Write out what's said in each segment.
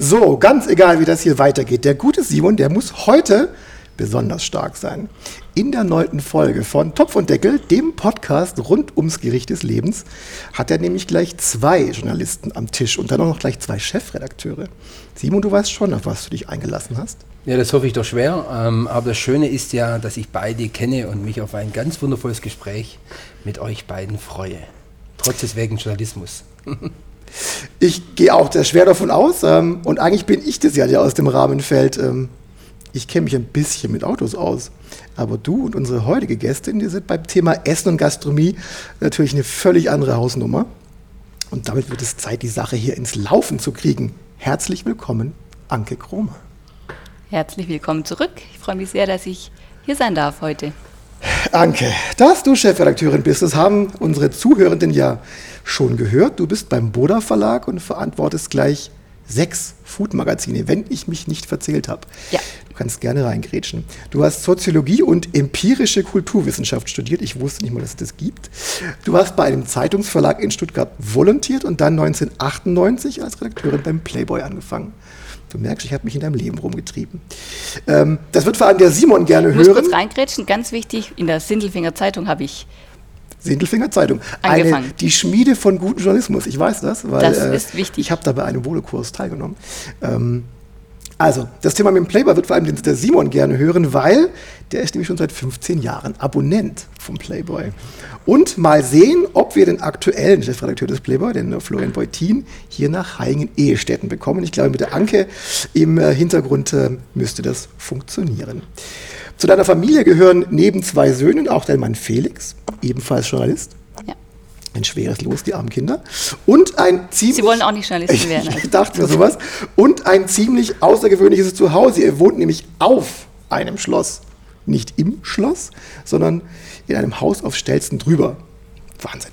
So, ganz egal, wie das hier weitergeht. Der gute Simon, der muss heute besonders stark sein. In der neunten Folge von Topf und Deckel, dem Podcast rund ums Gericht des Lebens, hat er nämlich gleich zwei Journalisten am Tisch und dann auch noch gleich zwei Chefredakteure. Simon, du weißt schon, auf was du dich eingelassen hast. Ja, das hoffe ich doch schwer. Ähm, aber das Schöne ist ja, dass ich beide kenne und mich auf ein ganz wundervolles Gespräch mit euch beiden freue. Trotz des wegen Journalismus. Ich gehe auch sehr schwer davon aus ähm, und eigentlich bin ich das ja, der aus dem Rahmen fällt. Ähm, ich kenne mich ein bisschen mit Autos aus. Aber du und unsere heutige Gästin, die sind beim Thema Essen und Gastronomie natürlich eine völlig andere Hausnummer. Und damit wird es Zeit, die Sache hier ins Laufen zu kriegen. Herzlich willkommen, Anke Kromer. Herzlich willkommen zurück. Ich freue mich sehr, dass ich hier sein darf heute. Anke, dass du Chefredakteurin bist, das haben unsere Zuhörenden ja schon gehört. Du bist beim Boda Verlag und verantwortest gleich sechs Food-Magazine, wenn ich mich nicht verzählt habe. Ja. Du kannst gerne reingrätschen. Du hast Soziologie und empirische Kulturwissenschaft studiert. Ich wusste nicht mal, dass es das gibt. Du hast bei einem Zeitungsverlag in Stuttgart volontiert und dann 1998 als Redakteurin beim Playboy angefangen. Du merkst, ich habe mich in deinem Leben rumgetrieben. Ähm, das wird vor allem der Simon gerne Ich muss hören. kurz reingrätschen, ganz wichtig, in der Sindelfinger Zeitung habe ich Sindelfinger Zeitung. Angefangen. Eine, die Schmiede von gutem Journalismus. Ich weiß das, weil Das äh, ist wichtig. ich habe da bei einem Volokurs teilgenommen. Ähm, also, das Thema mit dem Playboy wird vor allem der Simon gerne hören, weil der ist nämlich schon seit 15 Jahren Abonnent vom Playboy. Und mal sehen, ob wir den aktuellen Chefredakteur des Playboy, den äh, Florian Beutin, hier nach Haingen-Ehestätten bekommen. Ich glaube, mit der Anke im äh, Hintergrund müsste das funktionieren. Zu deiner Familie gehören neben zwei Söhnen auch dein Mann Felix, ebenfalls Journalist. Ja. Ein schweres Los, die armen Kinder. Und ein ziemlich. Sie wollen auch nicht Journalisten werden. Ich dachte mir sowas. Und ein ziemlich außergewöhnliches Zuhause. Ihr wohnt nämlich auf einem Schloss. Nicht im Schloss, sondern in einem Haus auf Stelzen drüber. Wahnsinn.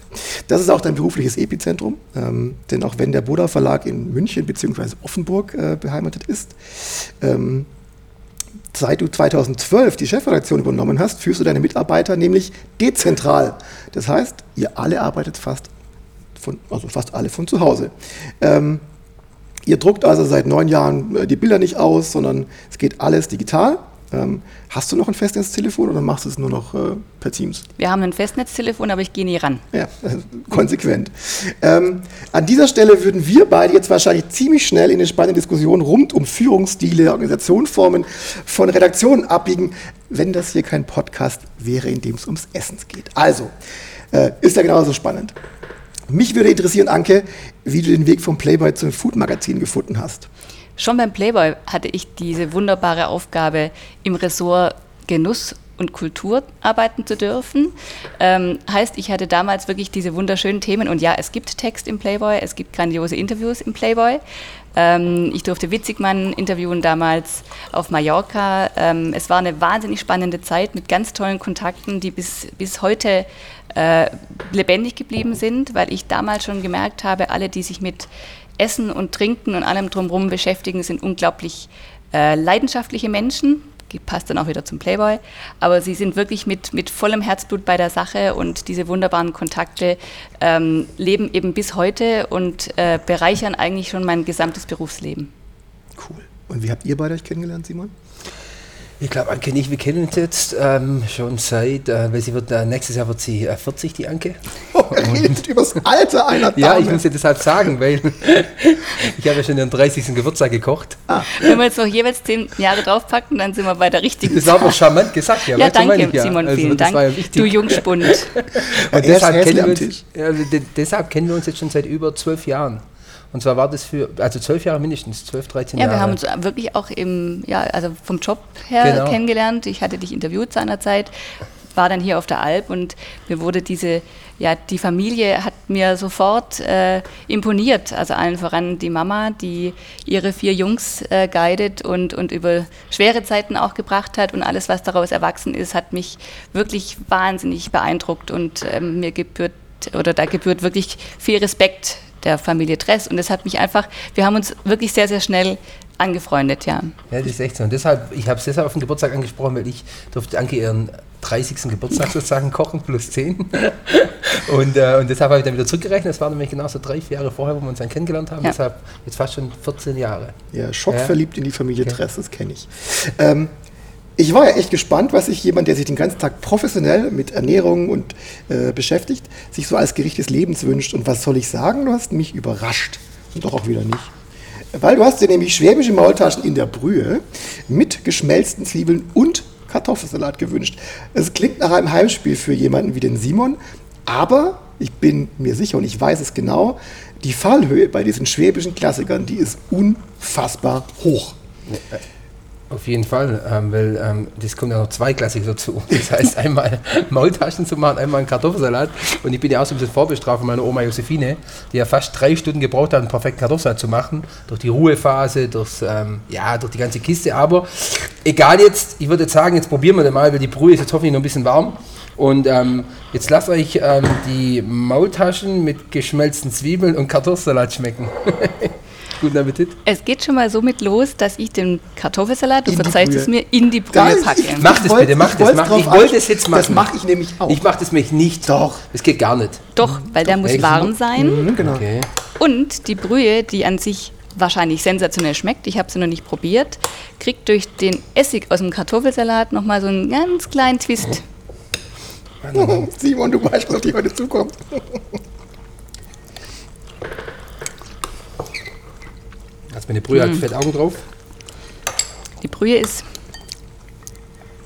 Das ist auch dein berufliches Epizentrum, ähm, denn auch wenn der Boda Verlag in München bzw. Offenburg äh, beheimatet ist, ähm, seit du 2012 die Chefredaktion übernommen hast, führst du deine Mitarbeiter nämlich dezentral. Das heißt, ihr alle arbeitet fast von, also fast alle von zu Hause. Ähm, ihr druckt also seit neun Jahren äh, die Bilder nicht aus, sondern es geht alles digital. Ähm, hast du noch ein Festnetztelefon oder machst du es nur noch äh, per Teams? Wir haben ein Festnetztelefon, aber ich gehe nie ran. Ja, konsequent. Ähm, an dieser Stelle würden wir beide jetzt wahrscheinlich ziemlich schnell in eine spannende Diskussion rund um Führungsstile, Organisationsformen von Redaktionen abbiegen, wenn das hier kein Podcast wäre, in dem es ums Essen geht. Also, äh, ist ja genauso spannend. Mich würde interessieren, Anke, wie du den Weg vom Playboy zum Food-Magazin gefunden hast. Schon beim Playboy hatte ich diese wunderbare Aufgabe, im Ressort Genuss und Kultur arbeiten zu dürfen. Ähm, heißt, ich hatte damals wirklich diese wunderschönen Themen und ja, es gibt Text im Playboy, es gibt grandiose Interviews im Playboy. Ähm, ich durfte Witzigmann interviewen damals auf Mallorca. Ähm, es war eine wahnsinnig spannende Zeit mit ganz tollen Kontakten, die bis, bis heute äh, lebendig geblieben sind, weil ich damals schon gemerkt habe, alle, die sich mit Essen und Trinken und allem drumherum beschäftigen, sind unglaublich äh, leidenschaftliche Menschen. Passt dann auch wieder zum Playboy. Aber sie sind wirklich mit, mit vollem Herzblut bei der Sache und diese wunderbaren Kontakte ähm, leben eben bis heute und äh, bereichern eigentlich schon mein gesamtes Berufsleben. Cool. Und wie habt ihr beide euch kennengelernt, Simon? Ich glaube, Anke nicht, wir kennen uns jetzt ähm, schon seit, äh, weil sie wird, äh, nächstes Jahr wird sie äh, 40, die Anke. Er redet übers Alter einer Dame. Ja, ich muss sie deshalb sagen, weil ich habe ja schon ihren 30. Geburtstag gekocht. Wenn wir jetzt noch jeweils zehn Jahre draufpacken, dann sind wir bei der richtigen Das war aber charmant gesagt. Ja, meine danke, ich ja. Simon, Also, vielen Dank. ja du Jungspund. Und deshalb kennen, uns, ja, de- deshalb kennen wir uns jetzt schon seit über zwölf Jahren. Und zwar war das für, also zwölf Jahre mindestens, zwölf, 13 Ja, Jahre. wir haben uns wirklich auch im, ja, also vom Job her Genau. kennengelernt. Ich hatte dich interviewt seinerzeit. war dann hier auf der Alp und mir wurde diese, ja, die Familie hat mir sofort äh, imponiert. Also allen voran die Mama, die ihre vier Jungs äh, guidet und, und über schwere Zeiten auch gebracht hat und alles, was daraus erwachsen ist, hat mich wirklich wahnsinnig beeindruckt und ähm, mir gebührt oder da gebührt wirklich viel Respekt der Familie Dress und es hat mich einfach, wir haben uns wirklich sehr, sehr schnell angefreundet, ja. Ja, das ist echt so. Und deshalb, ich habe es deshalb auf den Geburtstag angesprochen, weil ich durfte Anke ihren 30. Geburtstag sozusagen kochen, plus 10. und, äh, und deshalb habe ich dann wieder zurückgerechnet. Das war nämlich genau so drei, vier Jahre vorher, wo wir uns dann kennengelernt haben. Ja. Deshalb jetzt fast schon 14 Jahre. Ja, schockverliebt in die Familie Dress, das kenne ich. Ähm, ich war ja echt gespannt, was sich jemand, der sich den ganzen Tag professionell mit Ernährung und äh, beschäftigt, sich so als Gericht des Lebens wünscht. Und was soll ich sagen? Du hast mich überrascht. Und doch auch wieder nicht. Weil du hast dir nämlich schwäbische Maultaschen in der Brühe mit geschmelzten Zwiebeln und Kartoffelsalat gewünscht. Es klingt nach einem Heimspiel für jemanden wie den Simon, aber ich bin mir sicher und ich weiß es genau, die Fallhöhe bei diesen schwäbischen Klassikern, die ist unfassbar hoch. Auf jeden Fall, ähm, weil ähm, das kommt ja noch zweigleisig dazu. Das heißt, einmal Maultaschen zu machen, einmal einen Kartoffelsalat. Und ich bin ja auch so ein bisschen vorbestraft von meiner Oma Josephine, die ja fast drei Stunden gebraucht hat, einen perfekten Kartoffelsalat zu machen. Durch die Ruhephase, durchs, ähm, ja, durch die ganze Kiste. Aber egal jetzt, ich würde jetzt sagen, jetzt probieren wir den mal, weil die Brühe ist jetzt hoffentlich noch ein bisschen warm. Und ähm, jetzt lasst euch ähm, die Maultaschen mit geschmelzten Zwiebeln und Kartoffelsalat schmecken. Guten Appetit. Es geht schon mal so mit los, dass ich den Kartoffelsalat, du die verzeihst es mir, in die Brühe packe. ich- Mach das bitte, mach das. Mach, ich wollte es jetzt machen. Das mache ich nämlich auch. Ich mache das mich nicht. Doch. Das geht gar nicht. Doch, weil der muss warm sein. Mhm, genau. Okay. Und die Brühe, die an sich wahrscheinlich sensationell schmeckt, ich habe sie noch nicht probiert, kriegt durch den Essig aus dem Kartoffelsalat nochmal so einen ganz kleinen Twist. Simon, du weißt, was auf dich heute zukommt. Hast meine Brühe Mhm. hat Fettaugen drauf. Die Brühe ist.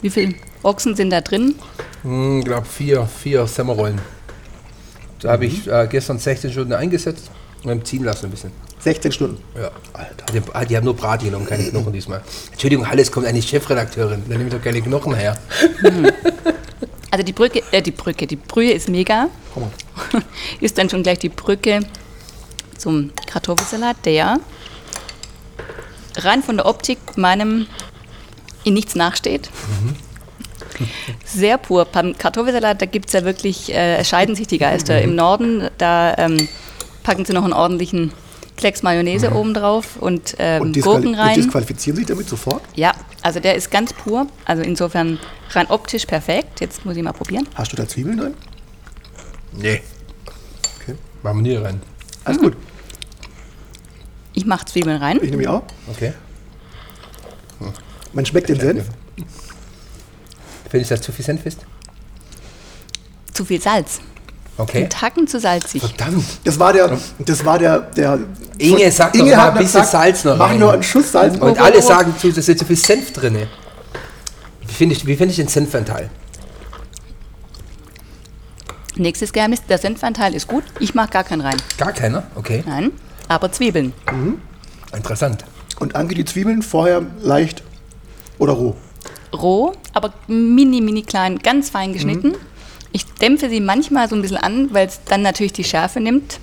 Wie viele Ochsen sind da drin? Ich glaube vier, vier Semmerrollen. Da habe ich äh, gestern 16 Stunden eingesetzt und dann ziehen lassen ein bisschen. 16 Stunden. Ja. Alter. Die, ah, die haben nur Braten genommen, keine Knochen diesmal. Entschuldigung, alles kommt eine Chefredakteurin. Da nehme ich doch keine Knochen her. Also die Brücke, äh, die Brücke, die Brühe ist mega. ist dann schon gleich die Brücke zum Kartoffelsalat, der rein von der Optik meinem in nichts nachsteht. Sehr pur. Beim Kartoffelsalat, da gibt es ja wirklich, äh, es scheiden sich die Geister. Im Norden, da ähm, packen sie noch einen ordentlichen Klecks Mayonnaise oben drauf und, ähm, Und, Gurken und rein. disqualifizieren sich damit sofort? Ja, also der ist ganz pur. Also insofern rein optisch perfekt. Jetzt muss ich mal probieren. Hast du da Zwiebeln drin? Nee. Okay. Machen wir nie rein. Alles gut. Ich mache Zwiebeln rein. Ich nehme auch. Okay. Man schmeckt den Senf. Findest du, dass zu viel Senf ist? Zu viel Salz. Okay. Ein Tacken zu salzig. Verdammt. Das war der, das war der, der Inge sagt Inge hat ein bisschen gesagt, Salz noch Mach rein. nur einen Schuss Salz. Und alle sagen zu, da ist zu viel Senf drin. Wie finde ich, wie find ich den Senfanteil? Nächstes Geheimnis, der Senfanteil ist gut. Ich mache gar keinen rein. Gar keiner? Okay. Nein, aber Zwiebeln. Interessant. Und Anke, die Zwiebeln vorher leicht oder roh. Roh, aber mini, mini klein, ganz fein geschnitten. Ich dämpfe sie manchmal so ein bisschen an, weil es dann natürlich die Schärfe nimmt.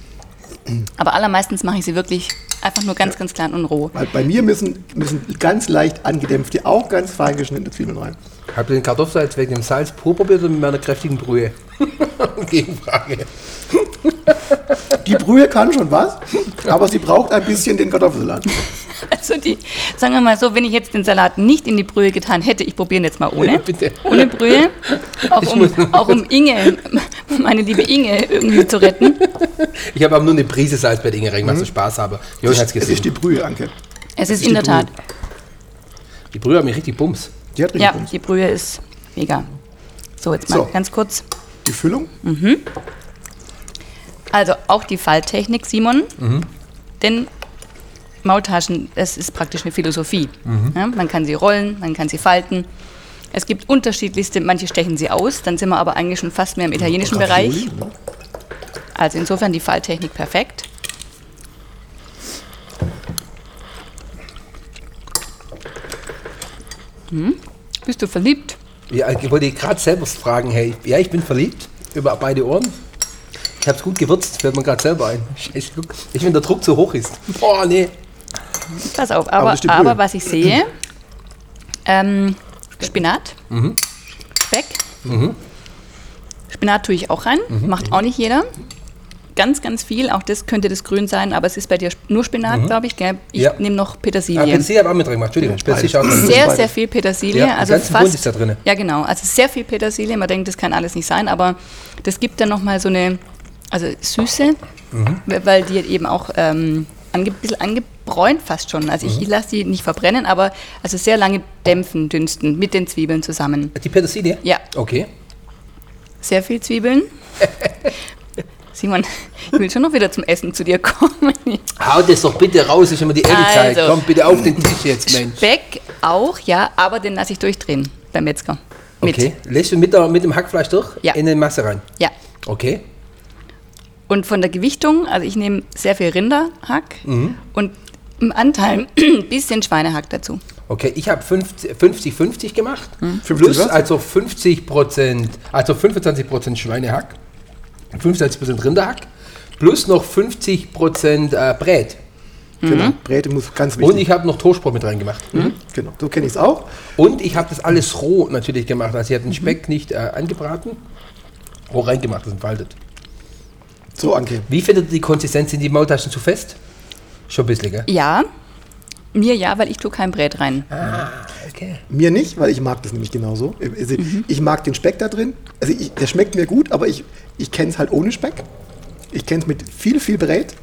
Aber allermeistens mache ich sie wirklich einfach nur ganz, ganz klein und roh. Weil bei mir müssen, müssen ganz leicht angedämpfte, auch ganz fein geschnittene Zwiebeln rein. Habt ihr den Kartoffelsalz wegen dem Salz pur probiert oder mit meiner kräftigen Brühe? Gegenfrage. Die Brühe kann schon was, aber sie braucht ein bisschen den Kartoffelsalat. Also die, sagen wir mal so, wenn ich jetzt den Salat nicht in die Brühe getan hätte, ich probiere ihn jetzt mal ohne. Ja, bitte. Ohne Brühe. Auch um, auch um Inge, meine liebe Inge, irgendwie zu retten. Ich habe aber nur eine Prise Salz bei Inge reingemacht, so Spaß habe. Jürgen hat es Es ist die. Brühe, Anke. Es ist ist in der Tat. Die Brühe hat mich richtig bums. Die hat richtig Ja, Bums. die Brühe ist mega. So, jetzt mal So. ganz kurz. Die Füllung? Also auch die Falttechnik, Simon. Mhm. Denn Maultaschen, das ist praktisch eine Philosophie. Mhm. Ja, man kann sie rollen, man kann sie falten. Es gibt unterschiedlichste, manche stechen sie aus, dann sind wir aber eigentlich schon fast mehr im italienischen Bereich. Ravioli, ne? Also insofern die Falttechnik perfekt. Hm? Bist du verliebt? Ja, ich wollte gerade selber fragen, hey, ja, ich bin verliebt über beide Ohren. Ich habe es gut gewürzt, fällt mir gerade selber ein. Scheiße, guck. Ich, wenn der Druck zu hoch ist. Boah, nee. Pass auf, Aber aber, aber, was ich sehe, ähm, Spinat, Speck. Spinat tue ich auch rein, macht auch nicht jeder. Ganz, ganz viel, auch das könnte das Grün sein, aber es ist bei dir nur Spinat, glaube ich. Gell? Ich Ja. nehme noch Petersilie. Ah, Petersilie habe ich auch mit drin gemacht, Entschuldigung. Petersilie auch sehr, sehr viel Petersilie. Ja, also ganzen fast, Bund ist da drin. Ja, genau. Also sehr viel Petersilie. Man denkt, das kann alles nicht sein, aber das gibt dann nochmal so eine also Süße, Mhm. weil die eben auch ähm, ange, ein bisschen angebräunt fast schon. Also Mhm. ich, ich lasse die nicht verbrennen, aber also sehr lange dämpfen, dünsten mit den Zwiebeln zusammen. Die Petersilie? Ja. Okay. Sehr viel Zwiebeln. Simon, ich will schon noch wieder zum Essen zu dir kommen. Hau das doch bitte raus, ist immer die Ehrlichkeit. Also. Komm bitte auf den Tisch jetzt, Mensch. Speck auch, ja, aber den lasse ich durchdrehen beim Metzger. Mit. Okay. Lässt du mit, der, mit dem Hackfleisch durch? Ja. In den Masse rein? Ja. Okay. Und von der Gewichtung, also ich nehme sehr viel Rinderhack Mhm. und im Anteil ein bisschen Schweinehack dazu. Okay, ich habe 50-50 gemacht. Hm. 50 Plus also 50 Prozent, also 25 Prozent Schweinehack, 25 Prozent Rinderhack, plus noch 50 Prozent äh, Brät. Genau. Bräte muss ganz wichtig. Und ich habe noch Toastbrot mit reingemacht. genau, so kenne ich es auch. Und ich habe das alles roh natürlich gemacht. Also ich habe den Mhm. Speck nicht äh, angebraten, roh reingemacht, das entfaltet. So, Anke. Wie findet ihr die Konsistenz? Sind die Maultaschen zu fest? Schon ein bisschen, gell? Ja, mir ja, weil ich tue kein Brät rein. Okay. Mir nicht, weil ich mag das nämlich genauso. Also, Ich mag den Speck da drin. Also ich, der schmeckt mir gut, aber ich, ich kenne es halt ohne Speck. Ich kenne es mit viel, viel Brät.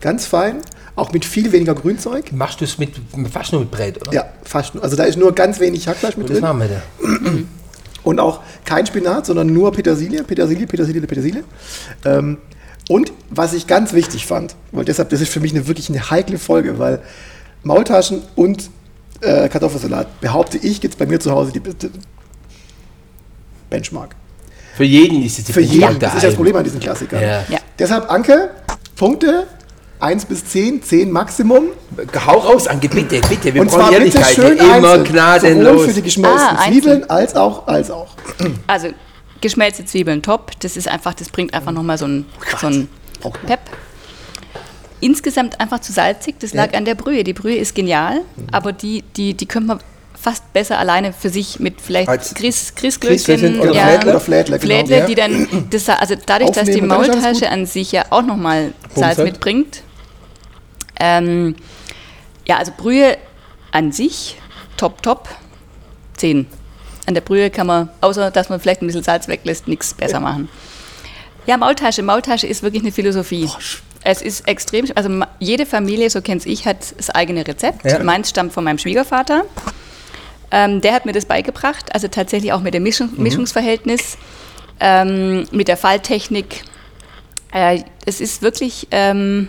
Ganz fein. Auch mit viel weniger Grünzeug. Machst du es mit, fast nur mit Brät, oder? Ja, fast nur. Also da ist nur ganz wenig Hackfleisch mit Das drin. machen wir da. Und auch kein Spinat, sondern nur Petersilie, Petersilie, Petersilie, Petersilie. Ähm, und was ich ganz wichtig fand, weil deshalb, das ist für mich eine wirklich eine heikle Folge, weil Maultaschen und äh, Kartoffelsalat, behaupte ich, gibt es bei mir zu Hause die beste Benchmark. Für jeden ist es die Für jeden. Das ist daheim. das Problem an diesen Klassikern. Ja. Ja. Deshalb, Anke, Punkte 1 bis 10, 10 Maximum. Hau raus, Anke, bitte, bitte. Wir und brauchen zwar bitte Ehrlichkeit. schön hier. Immer einzeln. Sowohl gnadenlos. für die geschmelzten Ah, einzeln. Zwiebeln als auch, als auch. Also geschmelzte Zwiebeln top. Das ist einfach, das bringt einfach nochmal so ein, so ein. Pep. Insgesamt einfach zu salzig. Das lag an der Brühe. Die Brühe ist genial, aber die, die, die könnte man fast besser alleine für sich mit vielleicht Grieß, Grießglöckchen oder Flädle oder Flädle, genau. Flädle, Ja. die dann, das, also dadurch, dass die Maultasche an sich ja auch nochmal Salz mitbringt. Ähm, ja, also Brühe an sich, top, top, 10. An der Brühe kann man, außer dass man vielleicht ein bisschen Salz weglässt, nichts besser machen. Ja, Maultasche. Maultasche ist wirklich eine Philosophie. Es ist extrem, also jede Familie, so kenne ich, hat das eigene Rezept. Ja. Meins stammt von meinem Schwiegervater. Ähm, der hat mir das beigebracht, also tatsächlich auch mit dem Mischung, Mhm. Mischungsverhältnis, ähm, mit der Falltechnik. Äh, es ist wirklich ähm,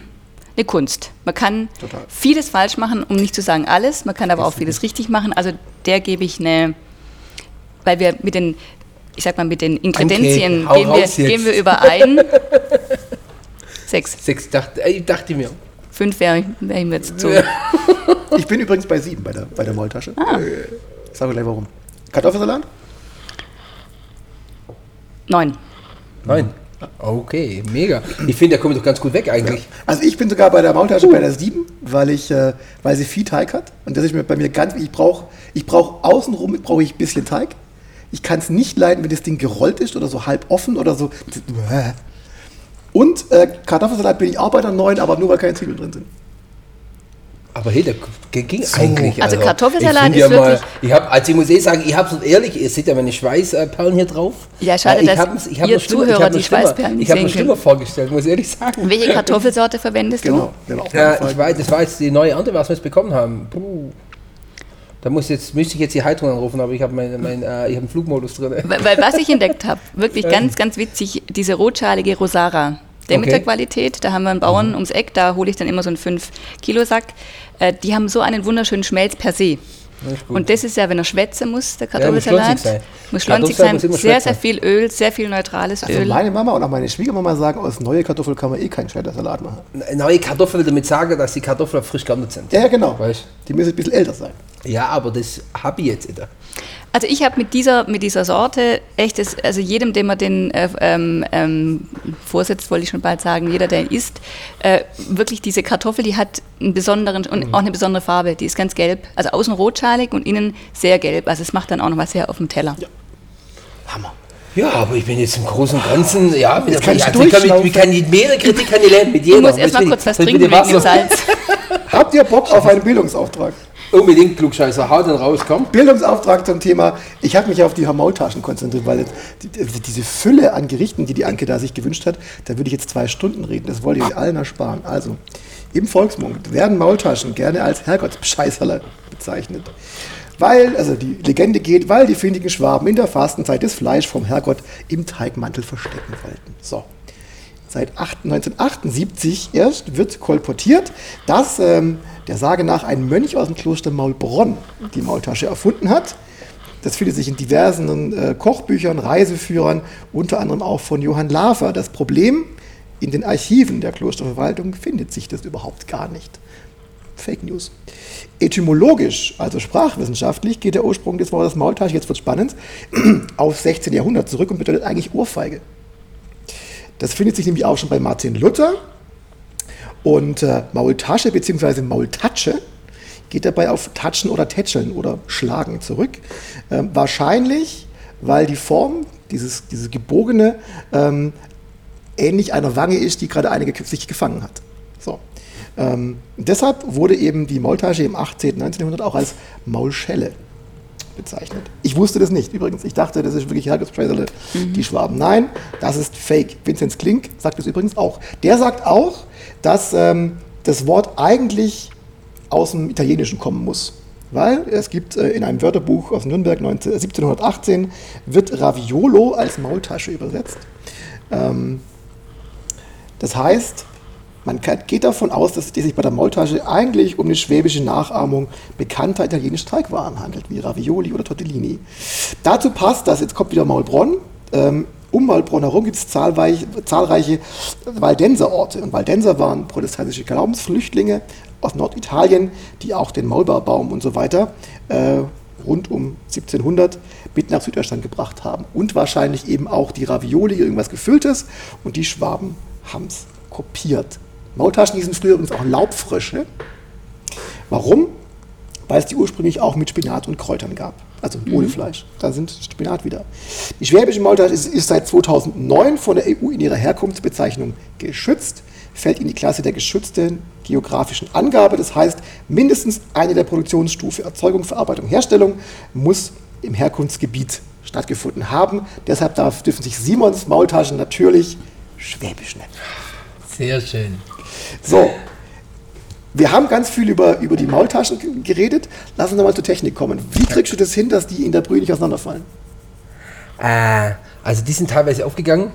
eine Kunst. Man kann Total. vieles falsch machen, um nicht zu sagen alles. Man kann aber auch vieles richtig machen. Also der gebe ich eine, weil wir mit den, ich sag mal, mit den Ingredienzien hau gehen, wir, gehen wir überein. Sechs. Sechs, dachte, ich dachte mir. Fünf wäre ich, wär ich mir jetzt zu. Ich bin übrigens bei 7 bei der, bei der Maultasche. Ah. Äh, Sag mir gleich warum. Kartoffelsalat? Neun. Nein. Okay, mega. Ich finde, der kommt doch ganz gut weg eigentlich. Also ich bin sogar bei der Maultasche bei der 7, weil, ich, äh, weil sie viel Teig hat. Und das ist mir bei mir ganz wichtig. Ich brauche ich brauch außenrum brauche ich ein bisschen Teig. Ich kann es nicht leiden, wenn das Ding gerollt ist oder so halb offen oder so. Und äh, Kartoffelsalat bin ich auch bei der 9, aber nur weil keine Zwiebeln drin sind. Aber hey, der ging eigentlich. Also Kartoffelsalat ich find ist ja mal, wirklich- Ich hab, also ich muss eh sagen, ich habe es ehrlich, ihr seht ja meine Schweißperlen hier drauf. Ja, schade, Äh, ich dass hab's- ich hab ihr mir schlimmer- Zuhörer ich die schlimmer- Schweißperlen nicht Ich habe mir schlimmer vorgestellt, muss ich ehrlich sagen. Welche Kartoffelsorte verwendest Genau. du? genau. Ja, ich weiß, das war jetzt die neue Ernte, was wir jetzt bekommen haben. Puh. Da muss jetzt, müsste ich jetzt die Heizung anrufen, aber ich habe mein, mein, äh, ich hab einen Flugmodus drin. Weil, weil was ich entdeckt habe, wirklich ganz, ganz witzig, diese rotschalige Rosara. Demeter-Qualität, da haben wir einen Bauern ums Eck, da hole ich dann immer so einen 5-Kilo-Sack. Äh, die haben so einen wunderschönen Schmelz per se. Und das ist ja, wenn er schwätzen muss, der muss Kartoffelsalat. sein. Muss schlonzig sein. muss immer Sehr, schwätzen. sehr viel Öl, sehr viel neutrales Also Öl. meine Mama und auch meine Schwiegermama sagen, aus neue Kartoffel kann man eh keinen Schreddersalat machen. Neue Kartoffeln damit sagen, dass die Kartoffeln frisch geerntet sind. Ja, ja, genau. Weißt Die müssen ein bisschen älter sein. Ja, aber das habe ich jetzt nicht. Also ich habe mit dieser, mit dieser Sorte echt, das, also jedem, dem man den äh, ähm, ähm, vorsetzt, wollte ich schon bald sagen, jeder, der ihn isst, äh, wirklich diese Kartoffel, die hat einen besonderen und auch eine besondere Farbe. Die ist ganz gelb, also außen rotschalig und innen sehr gelb. Also es macht dann auch noch was her auf dem Teller. Hammer. Ja, aber ich bin jetzt im Großen und Ganzen, ja, mit Jetzt kann ich also ich kann, mit, ich kann mit mehrere Kritik kann ich lernen, mit Du jeder. musst erst mal Jetzt kurz was trinken wegen ich dem. Salz. Habt ihr Bock auf einen Bildungsauftrag? Unbedingt, Klugscheißer, hau dann raus, komm. Bildungsauftrag zum Thema, ich habe mich auf die Maultaschen konzentriert, weil jetzt die, die, diese Fülle an Gerichten, die die Anke da sich gewünscht hat, da würde ich jetzt zwei Stunden reden. Das wollte ich allen ersparen. Also, im Volksmund werden Maultaschen gerne als Herrgottsbescheißerle bezeichnet. Weil, also die Legende geht, weil die findigen Schwaben in der Fastenzeit das Fleisch vom Herrgott im Teigmantel verstecken wollten. So. Seit 8 1978 erst wird kolportiert, dass ähm, der Sage nach ein Mönch aus dem Kloster Maulbronn die Maultasche erfunden hat. Das findet sich in diversen äh, Kochbüchern, Reiseführern, unter anderem auch von Johann Lafer. Das Problem, in den Archiven der Klosterverwaltung findet sich das überhaupt gar nicht. Fake News. Etymologisch, also sprachwissenschaftlich, geht der Ursprung des Wortes Maultasche, jetzt wird spannend, auf 16. Jahrhundert zurück und bedeutet eigentlich Ohrfeige. Das findet sich nämlich auch schon bei Martin Luther. Und äh, Maultasche bzw. Maultatsche geht dabei auf Tatschen oder Tätscheln oder Schlagen zurück. Ähm, wahrscheinlich, weil die Form, dieses, dieses gebogene, ähm, ähnlich einer Wange ist, die gerade eine sich gefangen hat. So. Ähm, deshalb wurde eben die Maultasche im 18. 19. Jahrhundert auch als Maulschelle bezeichnet. Ich wusste das nicht übrigens. Ich dachte, das ist wirklich Herrgottspreisele, die Schwaben. Nein, das ist Fake. Vinzenz Klink sagt das übrigens auch. Der sagt auch, dass ähm, das Wort eigentlich aus dem Italienischen kommen muss. Weil es gibt äh, in einem Wörterbuch aus Nürnberg 19, 1718 wird Raviolo als Maultasche übersetzt. Ähm, das heißt, man geht davon aus, dass es sich bei der Maultasche eigentlich um eine schwäbische Nachahmung bekannter italienischer Teigwaren handelt, wie Ravioli oder Tortellini. Dazu passt, dass jetzt kommt wieder Maulbronn. Ähm, um Maulbronn herum gibt es zahlreiche, zahlreiche Waldenserorte. Und Waldenser waren protestantische Glaubensflüchtlinge aus Norditalien, die auch den Maulbeerbaum und so weiter äh, rund um 1700 mit nach Süddeutschland gebracht haben. Und wahrscheinlich eben auch die Ravioli, irgendwas Gefülltes. Und die Schwaben haben es kopiert. Maultaschen hießen früher übrigens auch Laubfrösche. Warum? Weil es die ursprünglich auch mit Spinat und Kräutern gab. Also ohne Fleisch. Da sind Spinat wieder. Die schwäbische Maultasche ist, ist seit 2009 von der EU in ihrer Herkunftsbezeichnung geschützt, fällt in die Klasse der geschützten geografischen Angabe. Das heißt, mindestens eine der Produktionsstufe Erzeugung, Verarbeitung, Herstellung muss im Herkunftsgebiet stattgefunden haben. Deshalb darf, dürfen sich Simons Maultaschen natürlich schwäbisch nennen. Sehr schön. So, wir haben ganz viel über, über die Maultaschen geredet. Lass uns nochmal zur Technik kommen. Wie kriegst du das hin, dass die in der Brühe nicht auseinanderfallen? Äh, also die sind teilweise aufgegangen.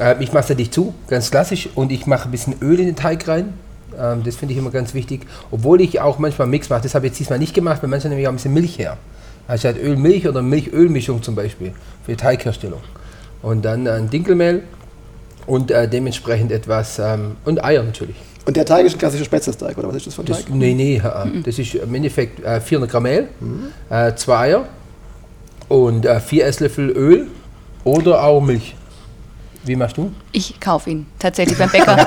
Äh, ich mache es nicht zu, ganz klassisch. Und ich mache ein bisschen Öl in den Teig rein. Ähm, das finde ich immer ganz wichtig. Obwohl ich auch manchmal einen Mix mache. Das habe ich jetzt diesmal nicht gemacht, weil manchmal nehme ich auch ein bisschen Milch her. Also halt Öl-Milch oder Milch-Öl-Mischung zum Beispiel für die Teigherstellung. Und dann ein Dinkelmehl und äh, dementsprechend etwas ähm, und Eier natürlich. Und der Teig ist ein klassischer Spätzlesteig, oder was ist das für ein Das, Teig? nee, nee, äh, das ist im Endeffekt äh, 400 Gramm Mehl, äh, zwei Eier und äh, vier Esslöffel Öl oder auch Milch. Wie machst du? Ich kaufe ihn tatsächlich beim Bäcker.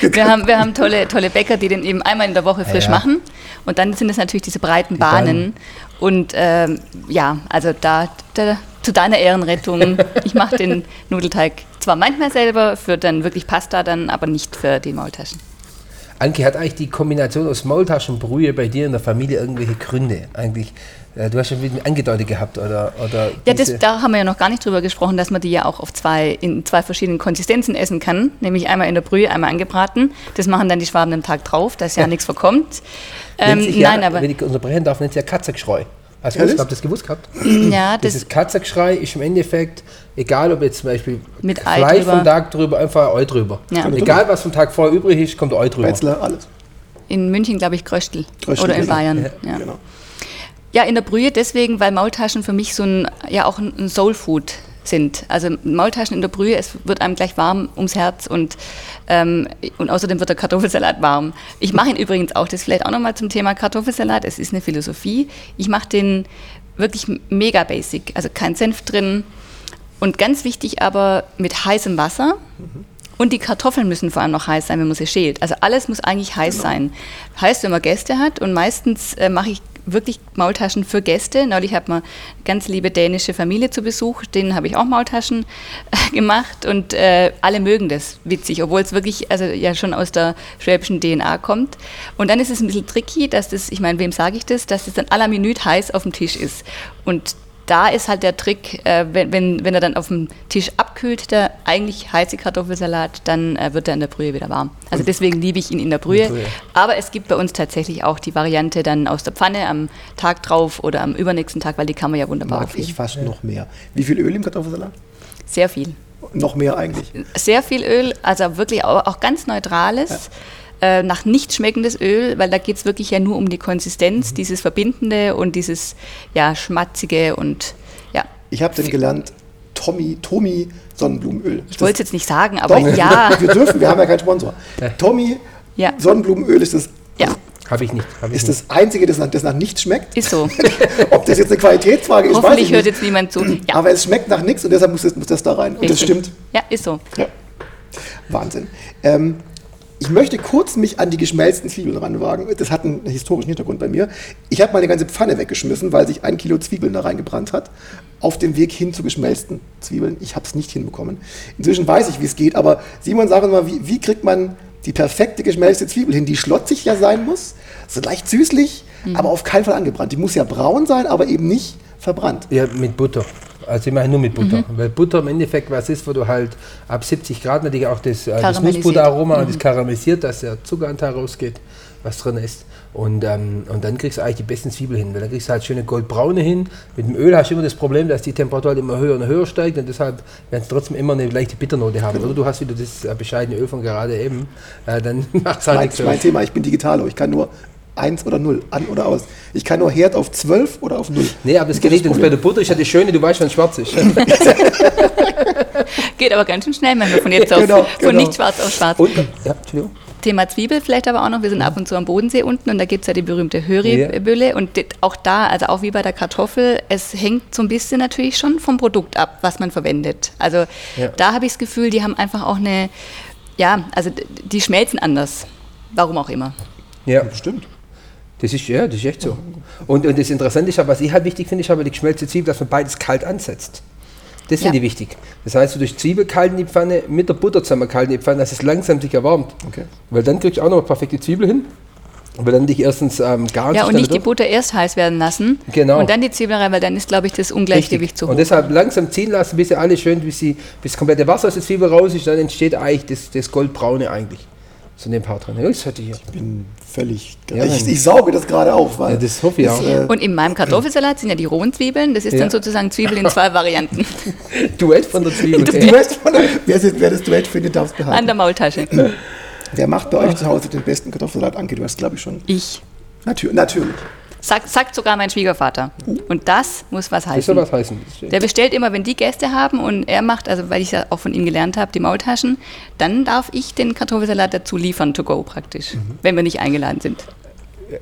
wir haben, wir haben tolle, tolle Bäcker, die den eben einmal in der Woche frisch Ja. machen. Und dann sind es natürlich diese breiten Bahnen. Bahnen. Und ähm, ja, also da, da zu deiner Ehrenrettung, ich mache den Nudelteig zwar manchmal selber, für dann wirklich Pasta dann, aber nicht für die Maultaschen. Anke, hat eigentlich die Kombination aus Maultaschenbrühe bei dir in der Familie irgendwelche Gründe? Eigentlich, äh, du hast schon mit angedeutet gehabt, oder? oder Ja, das, da haben wir ja noch gar nicht drüber gesprochen, dass man die ja auch auf zwei, in zwei verschiedenen Konsistenzen essen kann. Nämlich einmal in der Brühe, einmal angebraten. Das machen dann die Schwaben am Tag drauf, dass ja nichts verkommt. Ähm, sich ja, nein, aber wenn ich unterbrechen darf, nennt sich ja Katzengeschrei. Hast du Ehrlich? gewusst, habt ihr das gewusst gehabt? ja, das, Dieses Katzengeschrei ist im Endeffekt, egal ob jetzt zum Beispiel Mit Ei Fleisch vom Tag drüber, einfach ein Ei drüber. Ja. Egal was vom Tag vorher übrig ist, kommt Ei drüber. Spätzle, alles. in München, glaube ich, Kröstel. Kröstel, Oder in genau. Bayern. Ja. Genau. ja, in der Brühe deswegen, weil Maultaschen für mich so ein, ja auch ein ein Soul Food sind. Also Maultaschen in der Brühe, es wird einem gleich warm ums Herz und, ähm, und außerdem wird der Kartoffelsalat warm. Ich mache ihn übrigens auch, das vielleicht auch nochmal zum Thema Kartoffelsalat, es ist eine Philosophie. Ich mache den wirklich mega basic, also kein Senf drin und ganz wichtig aber mit heißem Wasser. Und die Kartoffeln müssen vor allem noch heiß sein, wenn man sie schält. Also alles muss eigentlich heiß Genau. sein. Heißt, wenn man Gäste hat und meistens äh, mache ich wirklich Maultaschen für Gäste. Neulich hat man ganz liebe dänische Familie zu Besuch, denen habe ich auch Maultaschen äh, gemacht und äh, alle mögen das witzig, obwohl es wirklich also ja schon aus der schwäbischen DNA kommt. Und dann ist es ein bisschen tricky, dass das, ich meine, wem sage ich das, dass das dann à Minute heiß auf dem Tisch ist. Und da ist halt der Trick, äh, wenn, wenn, wenn er dann auf dem Tisch abkühlt, der eigentlich heiße Kartoffelsalat, dann äh, wird er in der Brühe wieder warm. Also deswegen liebe ich ihn in der Brühe. Brühe. Aber es gibt bei uns tatsächlich auch die Variante dann aus der Pfanne am Tag drauf oder am übernächsten Tag, weil die kann man ja wunderbar Mag ich fast noch mehr. Wie viel Öl im Kartoffelsalat? Sehr viel. Noch mehr eigentlich. Sehr viel Öl, also wirklich auch, auch ganz neutrales. Äh, nach nicht schmeckendes Öl, weil da geht es wirklich ja nur um die Mhm. Konsistenz, dieses Verbindende und dieses ja, Schmatzige und ja. Ich habe dann gelernt, Tommy, Tommy Sonnenblumenöl. Ich wollte es jetzt nicht sagen, aber Doch, ja. wir dürfen, wir haben ja keinen Sponsor. Tommy Ja. Sonnenblumenöl ist das, Ja, Habe ich nicht. Hab ich ist nicht. das Einzige, das nach, das nach nichts schmeckt. ist so. Ob das jetzt eine Qualitätsfrage ist, weiß Hoffentlich ich hört nicht. jetzt niemand zu. Ja, Aber es schmeckt nach nichts und deshalb muss das, muss das da rein. Und das richtig. stimmt. Ja, ist so. Ja. Wahnsinn. Ähm, ich möchte kurz mich an die geschmelzten Zwiebeln ranwagen. Das hat einen historischen Hintergrund bei mir. Ich habe meine ganze Pfanne weggeschmissen, weil sich ein Kilo Zwiebeln da reingebrannt hat. Auf dem Weg hin zu geschmelzten Zwiebeln. Ich habe es nicht hinbekommen. Inzwischen weiß ich, wie es geht. Aber Simon, sag uns mal, wie, wie kriegt man die perfekte geschmelzte Zwiebel hin, die schlotzig ja sein muss, so leicht süßlich, aber auf keinen Fall angebrannt. Die muss ja braun sein, aber eben nicht verbrannt. Ja, mit Butter. Also ich mache nur mit Butter. Weil Butter im Endeffekt was ist, wo du halt ab 70 Grad natürlich auch das, äh, das Karamellisiert. Nussbutteraroma und das karamellisiert, dass der Zuckeranteil rausgeht, was drin ist. Und, ähm, und dann kriegst du eigentlich die besten Zwiebeln hin. Weil dann kriegst du halt schöne goldbraune hin. Mit dem Öl hast du immer das Problem, dass die Temperatur halt immer höher und höher steigt und deshalb werden es trotzdem immer eine leichte Bitternote haben. Oder du hast wieder das äh, bescheidene Öl von gerade eben. Äh, dann macht es halt Mein, nichts mein. Thema, ich bin Digitalo. Ich kann nur 1 oder 0, an oder aus. Ich kann nur Herd auf 12 oder auf 0. Nee, aber das geht nicht. Und bei der Butter ist ja das Schöne, du weißt, wann es schwarz ist. Geht aber ganz schön schnell, wenn wir von jetzt auf Genau, von genau. nicht schwarz auf schwarz. Und, ja, Entschuldigung. Thema Zwiebel vielleicht aber auch noch. Wir sind ab und zu am Bodensee unten und da gibt es ja die berühmte Höri-Bülle. Und dit- auch da, also auch wie bei der Kartoffel, es hängt so ein bisschen natürlich schon vom Produkt ab, was man verwendet. Also Ja. da habe ich das Gefühl, die haben einfach auch eine, ja, also die schmelzen anders. Warum auch immer. Ja. Stimmt. Das ist, ja, das ist echt so. Und, und das Interessante ist, was ich halt wichtig finde, ist aber die geschmelzte Zwiebel, dass man beides kalt ansetzt. Das finde Ja. ich wichtig. Das heißt, du durch Zwiebel kalt in die Pfanne, mit der Butter zusammen kalt in die Pfanne, dass es langsam sich erwärmt. Okay. Weil dann kriegst du auch noch eine perfekte Zwiebel hin. Weil dann dich erstens ähm, gar Ja, und nicht die. Butter erst heiß werden lassen. Genau. Und dann die Zwiebel rein, weil dann ist, glaube ich, das Ungleichgewicht zu hoch. Und deshalb langsam ziehen lassen, bis sie alle schön, bis, sie, bis das komplette Wasser aus der Zwiebel raus ist, dann entsteht eigentlich das, das Goldbraune eigentlich. So in dem Part drin. Ja, das hatte ich hier. Ich bin völlig. Ja, ich, ich sauge das gerade auf. Weil Ja, das hoffe ich auch. äh, Und in meinem Kartoffelsalat sind ja die rohen Zwiebeln. Das ist Ja. dann sozusagen Zwiebel in zwei Varianten. Duett von der Zwiebel. Duett von der, wer, ist, wer das Duett findet, darf es An behalten. der Maultasche. Wer macht bei euch zu Hause den besten Kartoffelsalat? Anke, du hast, glaube ich, schon. Ich. Natür natürlich. Sagt, sagt sogar mein Schwiegervater. Und das muss was Das heißen. soll was heißen. Das- Der bestellt immer, wenn die Gäste haben und er macht, also weil ich ja auch von ihm gelernt habe, die Maultaschen, dann darf ich den Kartoffelsalat dazu liefern, to go praktisch, Mhm. wenn wir nicht eingeladen sind.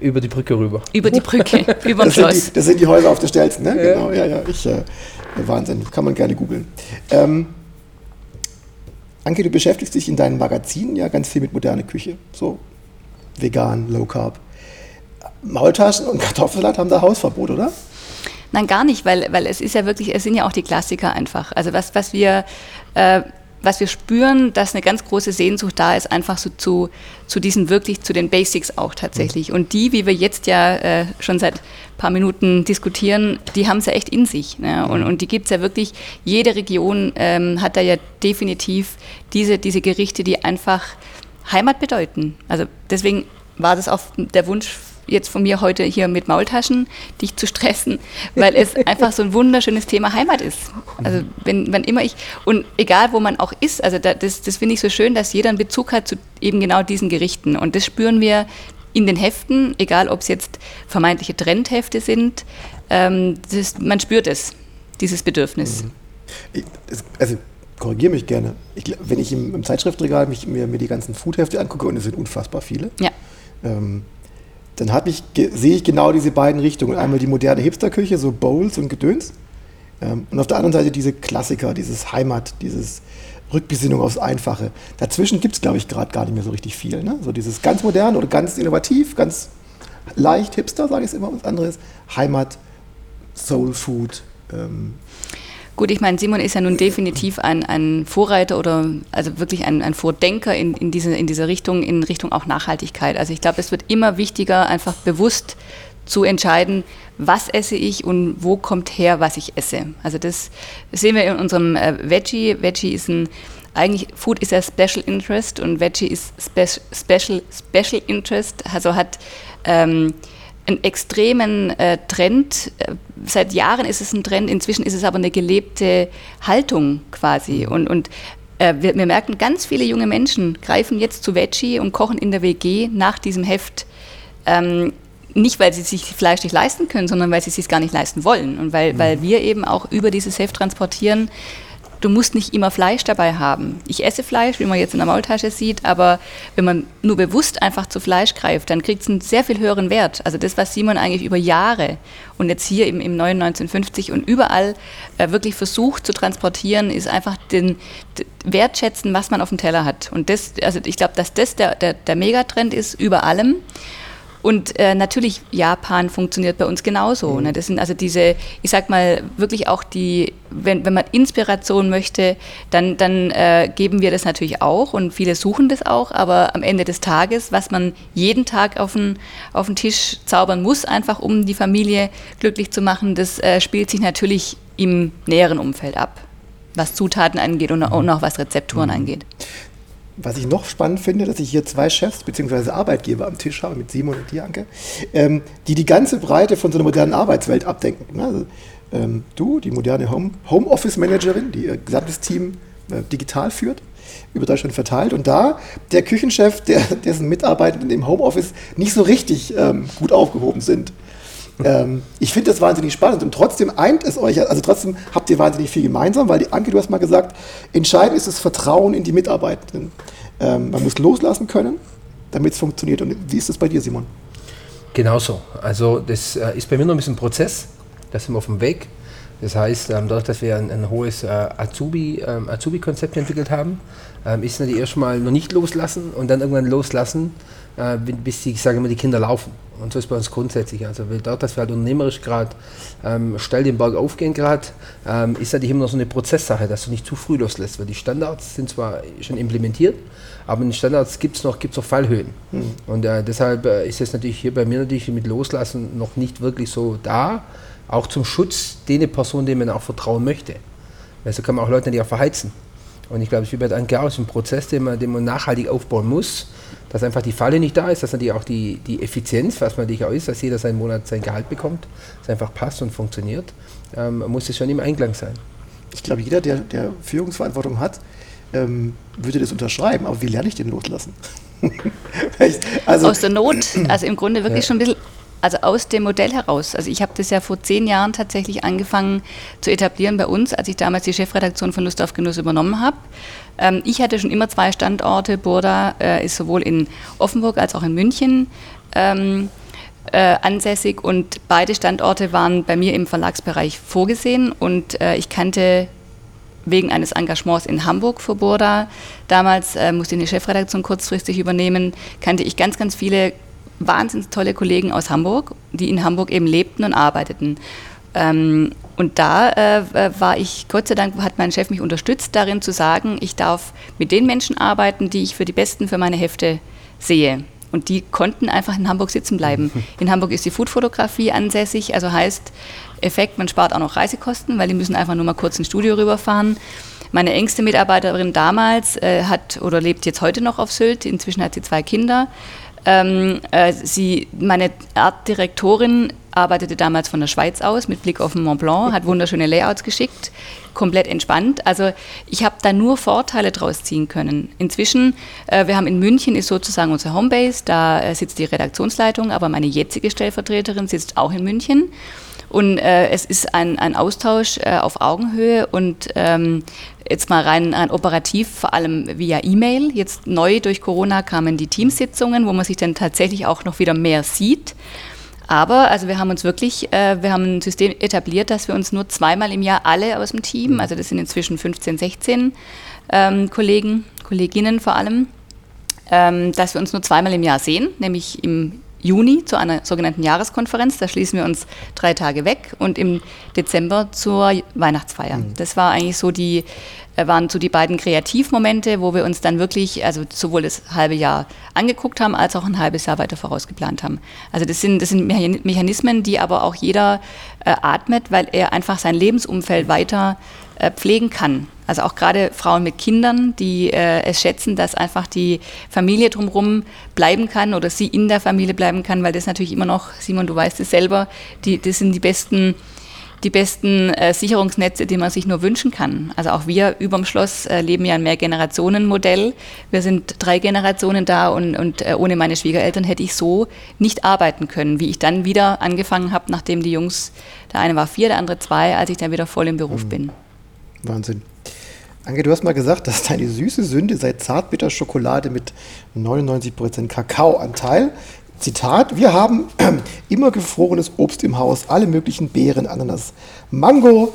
Über die Brücke rüber. Über die Brücke, über Das sind, die, Schloss. das sind die Häuser auf der Stelzen, ne? Genau, ja, ja. Ich, äh, Wahnsinn, kann man gerne googeln. Ähm, Anke, du beschäftigst dich in deinen Magazinen ja ganz viel mit moderner Küche. So vegan, low carb. Maultaschen und Kartoffelsalat haben da Hausverbot, oder? Nein, gar nicht, weil, weil es ist ja wirklich, es sind ja auch die Klassiker einfach. Also was, was wir, äh, was wir spüren, dass eine ganz große Sehnsucht da ist, einfach so zu, zu diesen wirklich, zu den Basics auch tatsächlich. Und die, wie wir jetzt ja äh, schon seit ein paar Minuten diskutieren, die haben es ja echt in sich. Ne? Und, und die gibt es ja wirklich, jede Region ähm, hat da ja definitiv diese, diese Gerichte, die einfach Heimat bedeuten. Also deswegen war das auch der Wunsch jetzt von mir heute hier mit Maultaschen, dich zu stressen, weil es einfach so ein wunderschönes Thema Heimat ist. Also wenn, wenn immer ich, und egal wo man auch ist, also da, das, das finde ich so schön, dass jeder einen Bezug hat zu eben genau diesen Gerichten. Und das spüren wir in den Heften, egal ob es jetzt vermeintliche Trendhefte sind, ähm, das, man spürt es, dieses Bedürfnis. Ich, das, also korrigiere mich gerne. Ich, wenn ich im, im Zeitschriftregal mich, mir, mir die ganzen Foodhefte angucke, und es sind unfassbar viele, Ja. ähm, dann ich, sehe ich genau diese beiden Richtungen. Einmal die moderne Hipsterküche, so Bowls und Gedöns. Ähm, und auf der anderen Seite diese Klassiker, dieses Heimat, dieses Rückbesinnung aufs Einfache. Dazwischen gibt es, glaube ich, gerade gar nicht mehr so richtig viel. Ne? So dieses ganz modern oder ganz innovativ, ganz leicht Hipster, sage ich es immer, was anderes. Heimat, Soul Food. Ähm, Gut, ich meine, Simon ist ja nun definitiv ein, ein Vorreiter oder also wirklich ein, ein Vordenker in, in, diese, in diese Richtung, in Richtung auch Nachhaltigkeit. Also ich glaube, es wird immer wichtiger, einfach bewusst zu entscheiden, was esse ich und wo kommt her, was ich esse. Also das sehen wir in unserem äh, Veggie. Veggie ist ein, eigentlich Food ist ja Special Interest und Veggie ist Spe Special, Special Interest, also hat ähm, einen extremen äh, Trend. Äh, Seit Jahren ist es ein Trend, inzwischen ist es aber eine gelebte Haltung quasi. Und, und äh, wir, wir merken, ganz viele junge Menschen greifen jetzt zu Veggie und kochen in der WG nach diesem Heft. Ähm, nicht, weil sie sich Fleisch nicht leisten können, sondern weil sie es sich gar nicht leisten wollen. Und weil, weil wir eben auch über dieses Heft transportieren, du musst nicht immer Fleisch dabei haben. Ich esse Fleisch, wie man jetzt in der Maultasche sieht, aber wenn man nur bewusst einfach zu Fleisch greift, dann kriegt es einen sehr viel höheren Wert. Also das, was Simon eigentlich über Jahre und jetzt hier im, im neuen 1950 und überall äh, wirklich versucht zu transportieren, ist einfach den d- Wertschätzen, was man auf dem Teller hat. Und das, also ich glaube, dass das der, der, der Megatrend ist über allem. Und äh, natürlich, Japan funktioniert bei uns genauso. Ne? Das sind also diese, ich sag mal, wirklich auch die, wenn, wenn man Inspiration möchte, dann, dann äh, geben wir das natürlich auch und viele suchen das auch, aber am Ende des Tages, was man jeden Tag auf den, auf den Tisch zaubern muss, einfach um die Familie glücklich zu machen, das äh, spielt sich natürlich im näheren Umfeld ab, was Zutaten angeht und, und auch was Rezepturen angeht. Was ich noch spannend finde, dass ich hier zwei Chefs bzw. Arbeitgeber am Tisch habe, mit Simon und dir, Anke, ähm, die die ganze Breite von so einer modernen Arbeitswelt abdenken. Ne? Also, ähm, du, die moderne Home, Homeoffice-Managerin, die ihr gesamtes Team äh, digital führt, über Deutschland verteilt. Und da der Küchenchef, der, dessen Mitarbeitenden im Homeoffice nicht so richtig ähm, gut aufgehoben sind. Ähm, ich finde das wahnsinnig spannend und trotzdem eint es euch, also trotzdem habt ihr wahnsinnig viel gemeinsam, weil die Anke, du hast mal gesagt, entscheidend ist das Vertrauen in die Mitarbeitenden. Ähm, man muss loslassen können, damit es funktioniert. Und wie ist das bei dir, Simon? Genauso. Also das äh, ist bei mir noch ein bisschen Prozess. Da sind wir auf dem Weg. Das heißt, ähm, dadurch, dass wir ein, ein hohes äh, Azubi, ähm, Azubi-Konzept entwickelt haben, ähm, ist natürlich erstmal noch nicht loslassen und dann irgendwann loslassen, äh, bis die, ich sage immer, die Kinder laufen. Und so ist bei uns grundsätzlich. Also weil dort, dass wir halt unternehmerisch gerade ähm, steil den Berg aufgehen gerade, ähm, ist natürlich immer noch so eine Prozesssache, dass du nicht zu früh loslässt, weil die Standards sind zwar schon implementiert, aber in den Standards gibt es noch, gibt's noch Fallhöhen. Und äh, deshalb äh, ist es natürlich hier bei mir natürlich mit Loslassen noch nicht wirklich so da, auch zum Schutz der Person, dem man auch vertrauen möchte. Weil so kann man auch Leute natürlich auch verheizen. Und ich glaube, es ist wie bei der Anke auch, ein Prozess, den man, den man nachhaltig aufbauen muss, dass einfach die Falle nicht da ist, dass natürlich auch die, die Effizienz, was man natürlich auch ist, dass jeder seinen Monat sein Gehalt bekommt, dass einfach passt und funktioniert, ähm, muss es schon im Einklang sein. Ich glaube, jeder, der, der Führungsverantwortung hat, ähm, würde das unterschreiben. Aber wie lerne ich den loslassen? Also, aus der Not, also im Grunde wirklich schon ein bisschen, also aus dem Modell heraus. Also ich habe das ja vor zehn Jahren tatsächlich angefangen zu etablieren bei uns, als ich damals die Chefredaktion von Lust auf Genuss übernommen habe. Ähm, ich hatte schon immer zwei Standorte. Burda äh, ist sowohl in Offenburg als auch in München ähm, äh, ansässig und beide Standorte waren bei mir im Verlagsbereich vorgesehen und äh, ich kannte wegen eines Engagements in Hamburg für Burda. Damals äh, musste ich eine Chefredaktion kurzfristig übernehmen, kannte ich ganz, ganz viele wahnsinnig tolle Kollegen aus Hamburg, die in Hamburg eben lebten und arbeiteten. Ähm, und da äh, äh, war ich, Gott sei Dank hat mein Chef mich unterstützt darin zu sagen, ich darf mit den Menschen arbeiten, die ich für die Besten für meine Hefte sehe. Und die konnten einfach in Hamburg sitzen bleiben. In Hamburg ist die Foodfotografie ansässig, also heißt Effekt, man spart auch noch Reisekosten, weil die müssen einfach nur mal kurz ins Studio rüberfahren. Meine engste Mitarbeiterin damals äh, hat oder lebt jetzt heute noch auf Sylt. Inzwischen hat sie zwei Kinder. Ähm, äh, sie, meine Artdirektorin arbeitete damals von der Schweiz aus mit Blick auf den Mont Blanc, hat wunderschöne Layouts geschickt, komplett entspannt. Also ich habe da nur Vorteile draus ziehen können. Inzwischen, äh, wir haben in München ist sozusagen unsere Homebase, da äh, sitzt die Redaktionsleitung, aber meine jetzige Stellvertreterin sitzt auch in München. Und äh, es ist ein, ein Austausch äh, auf Augenhöhe und ähm, jetzt mal rein, rein operativ, vor allem via E-Mail. Jetzt neu durch Corona kamen die Teamsitzungen, wo man sich dann tatsächlich auch noch wieder mehr sieht. Aber also wir haben uns wirklich, äh, wir haben ein System etabliert, dass wir uns nur zweimal im Jahr alle aus dem Team, also das sind inzwischen 15, 16 ähm, Kollegen, Kolleginnen vor allem, ähm, dass wir uns nur zweimal im Jahr sehen, nämlich im Juni zu einer sogenannten Jahreskonferenz. Da schließen wir uns drei Tage weg und im Dezember zur Weihnachtsfeier. Mhm. Das war eigentlich so die, äh, waren so die beiden Kreativmomente, wo wir uns dann wirklich, also sowohl das halbe Jahr angeguckt haben, als auch ein halbes Jahr weiter vorausgeplant haben. Also das sind, das sind Mechanismen, die aber auch jeder äh, atmet, weil er einfach sein Lebensumfeld weiter äh, pflegen kann. Also auch gerade Frauen mit Kindern, die äh, es schätzen, dass einfach die Familie drumherum bleiben kann oder sie in der Familie bleiben kann, weil das natürlich immer noch, Simon, du weißt es selber, die, das sind die besten, die besten äh, Sicherungsnetze, die man sich nur wünschen kann. Also auch wir überm Schloss äh, leben ja ein Mehrgenerationenmodell. Wir sind drei Generationen da und, und äh, ohne meine Schwiegereltern hätte ich so nicht arbeiten können, wie ich dann wieder angefangen habe, nachdem die Jungs, der eine war vier, der andere zwei, als ich dann wieder voll im Beruf mhm. bin. Wahnsinn. Anke, du hast mal gesagt, dass deine süße Sünde sei zartbitter Schokolade mit 99% Kakaoanteil. Zitat, wir haben immer gefrorenes Obst im Haus, alle möglichen Beeren, Ananas, Mango.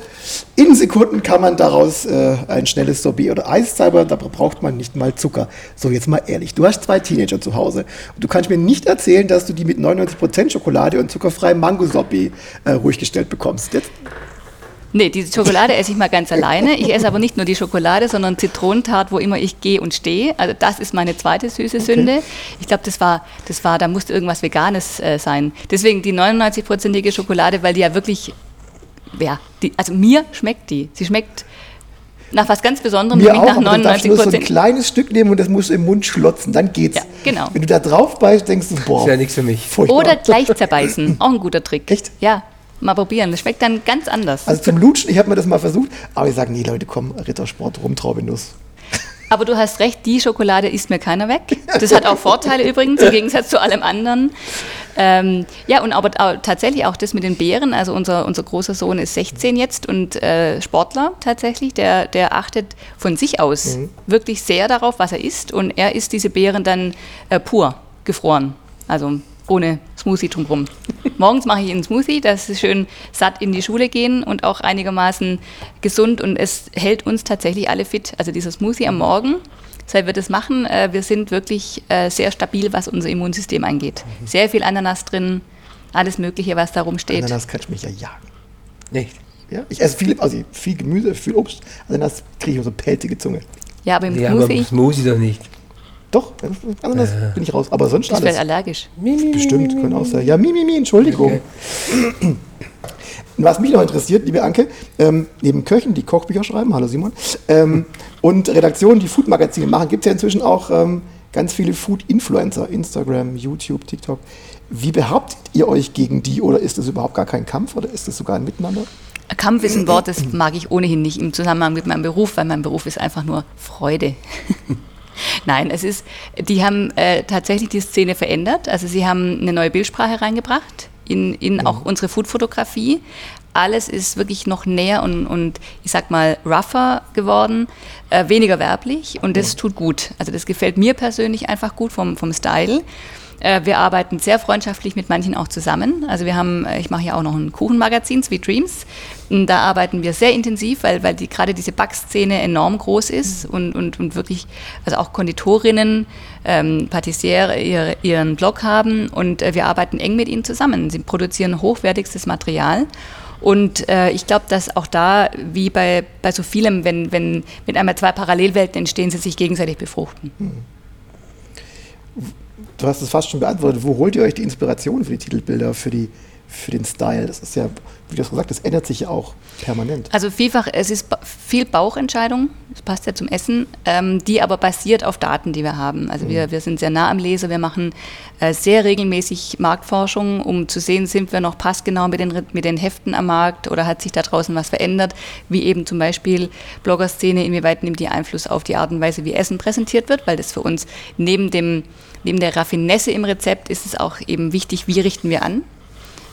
In Sekunden kann man daraus äh, ein schnelles Sorbet oder Eis zaubern, da braucht man nicht mal Zucker. So, jetzt mal ehrlich, du hast zwei Teenager zu Hause und du kannst mir nicht erzählen, dass du die mit 99% Schokolade und zuckerfreiem Mango-Sorbet äh, ruhig gestellt bekommst. Jetzt Nee, diese Schokolade esse ich mal ganz alleine. Ich esse aber nicht nur die Schokolade, sondern Zitronentart, wo immer ich gehe und stehe. Also das ist meine zweite süße Sünde. Ich glaube, das war, das war, da musste irgendwas Veganes äh, sein. Deswegen die 99-prozentige Schokolade, weil die ja wirklich, ja, die, also mir schmeckt die. Sie schmeckt nach was ganz Besonderem, Mir nämlich auch, nach 99 Prozent. Du so ein kleines Stück nehmen und das musst du im Mund schlotzen, dann geht's. Ja, genau. Wenn du da drauf beißt, denkst du, boah. Das ist ja nichts für mich. Furchtbar. Oder gleich zerbeißen, auch ein guter Trick. Echt? Ja, mal probieren. Das schmeckt dann ganz anders. Also zum Lutschen, ich habe mir das mal versucht, aber ich sage, nee, Leute, komm, Rittersport, Rumtraubenuss. Aber du hast recht, die Schokolade isst mir keiner weg. Das hat auch Vorteile übrigens, im Gegensatz zu allem anderen. Ähm, ja, und aber tatsächlich auch das mit den Beeren. Also unser, unser großer Sohn ist 16 jetzt und äh, Sportler tatsächlich. Der, der achtet von sich aus mhm. wirklich sehr darauf, was er isst. Und er isst diese Beeren dann äh, pur, gefroren. Also ohne Smoothie drumherum. Morgens mache ich einen Smoothie, dass sie schön satt in die Schule gehen und auch einigermaßen gesund und es hält uns tatsächlich alle fit. Also dieser Smoothie am Morgen, seit wir das machen, äh, wir sind wirklich äh, sehr stabil, was unser Immunsystem angeht. Mhm. Sehr viel Ananas drin, alles Mögliche, was da rumsteht. Ananas kann ich mich ja jagen. Nicht? Ja, ich esse viel, also viel Gemüse, viel Obst. Ananas kriege ich so eine pelzige Zunge. Ja, aber im ja, Smoothie. Aber Smoothie doch nicht. Doch, Ananas äh. bin ich raus. Aber sonst Bist alles. allergisch? Mi, mi, Bestimmt, können auch sein. Ja, mi, mi, mi, Entschuldigung. Okay. Was mich noch interessiert, liebe Anke, ähm, neben Köchen, die Kochbücher schreiben, hallo Simon, ähm, und Redaktionen, die Food-Magazine machen, gibt es ja inzwischen auch ähm, ganz viele Food-Influencer, Instagram, YouTube, TikTok. Wie behauptet ihr euch gegen die oder ist das überhaupt gar kein Kampf oder ist das sogar ein Miteinander? Kampf ist ein Wort, das mag ich ohnehin nicht im Zusammenhang mit meinem Beruf, weil mein Beruf ist einfach nur Freude. Nein, es ist, die haben äh, tatsächlich die Szene verändert. Also sie haben eine neue Bildsprache reingebracht in, in mhm. auch unsere Food-Fotografie. Alles ist wirklich noch näher und, und ich sag mal rougher geworden, äh, weniger werblich und das mhm. tut gut. Also das gefällt mir persönlich einfach gut vom, vom Style. Äh, wir arbeiten sehr freundschaftlich mit manchen auch zusammen. Also wir haben, äh, ich mache ja auch noch ein Kuchenmagazin, Sweet Dreams. Da arbeiten wir sehr intensiv, weil, weil die, gerade diese Backszene enorm groß ist und, und, und wirklich, also auch Konditorinnen, ähm, Patissiere ihre, ihren Blog haben und äh, wir arbeiten eng mit ihnen zusammen. Sie produzieren hochwertigstes Material. Und äh, ich glaube, dass auch da, wie bei, bei so vielem, wenn, wenn mit einmal zwei Parallelwelten entstehen, sie sich gegenseitig befruchten. Hm du hast es fast schon beantwortet, wo holt ihr euch die Inspiration für die Titelbilder, für, die, für den Style? Das ist ja, wie du hast gesagt, das ändert sich ja auch permanent. Also vielfach, es ist viel Bauchentscheidung, das passt ja zum Essen, ähm, die aber basiert auf Daten, die wir haben. Also mhm. wir, wir sind sehr nah am Leser, wir machen äh, sehr regelmäßig Marktforschung, um zu sehen, sind wir noch passgenau mit den, mit den Heften am Markt oder hat sich da draußen was verändert, wie eben zum Beispiel Bloggerszene, inwieweit nimmt die Einfluss auf die Art und Weise, wie Essen präsentiert wird, weil das für uns neben dem neben der Raffinesse im Rezept ist es auch eben wichtig, wie richten wir an.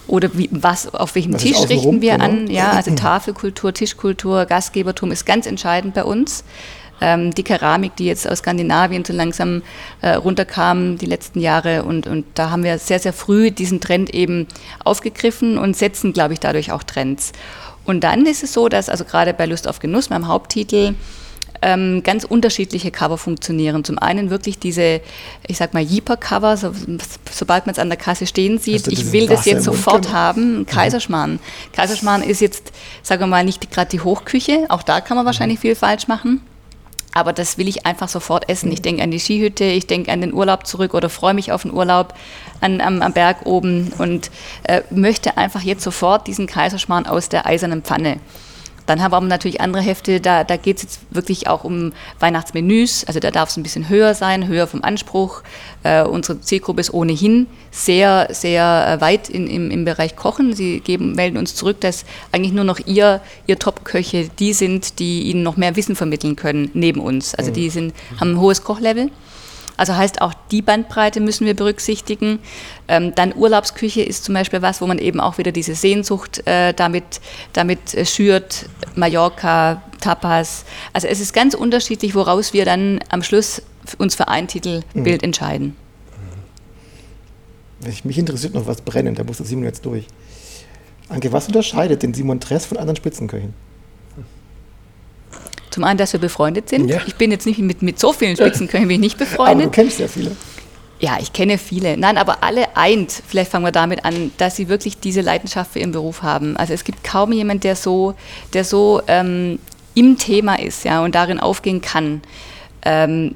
oder wie, was, auf welchem Was Tisch richten wir genau. an. Ja, also Tafelkultur, Tischkultur, Gastgebertum ist ganz entscheidend bei uns. Ähm, die Keramik, die jetzt aus Skandinavien so langsam äh, runterkam die letzten Jahre und, und da haben wir sehr, sehr früh diesen Trend eben aufgegriffen und setzen, glaube ich, dadurch auch Trends. Und dann ist es so, dass also gerade bei Lust auf Genuss, meinem Haupttitel, ähm, ganz unterschiedliche Cover funktionieren. Zum einen wirklich diese, ich sag mal, Jeeper-Cover, so, sobald man es an der Kasse stehen sieht, Also ich will das jetzt im Mund, sofort genau. haben. Kaiserschmarrn. Kaiserschmarrn ist jetzt, sagen wir mal, nicht gerade die Hochküche, auch da kann man wahrscheinlich viel falsch machen. Aber das will ich einfach sofort essen. Ich denke an die Skihütte, ich denke an den Urlaub zurück oder freue mich auf den Urlaub an, am, am Berg oben und äh, möchte einfach jetzt sofort diesen Kaiserschmarrn aus der eisernen Pfanne. Dann haben wir natürlich andere Hefte, da, da geht es jetzt wirklich auch um Weihnachtsmenüs. Also da darf es ein bisschen höher sein, höher vom Anspruch. Äh, unsere Zielgruppe ist ohnehin sehr, sehr äh, weit in, im, im Bereich Kochen. Sie geben, melden uns zurück, dass eigentlich nur noch ihr, ihr Top-Köche die sind, die ihnen noch mehr Wissen vermitteln können neben uns. Also die sind, haben ein hohes Kochlevel. Also heißt auch die Bandbreite müssen wir berücksichtigen. Ähm, dann Urlaubsküche ist zum Beispiel was, wo man eben auch wieder diese Sehnsucht äh, damit, damit äh, schürt. Mallorca, Tapas. Also es ist ganz unterschiedlich, woraus wir dann am Schluss uns für ein Titelbild entscheiden. Ich- Mich interessiert noch was brennend, da muss der Simon jetzt durch. Anke, was unterscheidet den Simon Tress von anderen Spitzenköchen? Zum einen, dass wir befreundet sind. Ja. Ich bin jetzt nicht mit, mit so vielen Spitzenköchen bin ich nicht Aber du befreundet. kennst ja viele. Ja, ich kenne viele. Nein, aber alle eint, vielleicht fangen wir damit an, dass sie wirklich diese Leidenschaft für ihren Beruf haben. Also es gibt kaum jemand, der so, der so ähm, im Thema ist ja, und darin aufgehen kann. Ähm,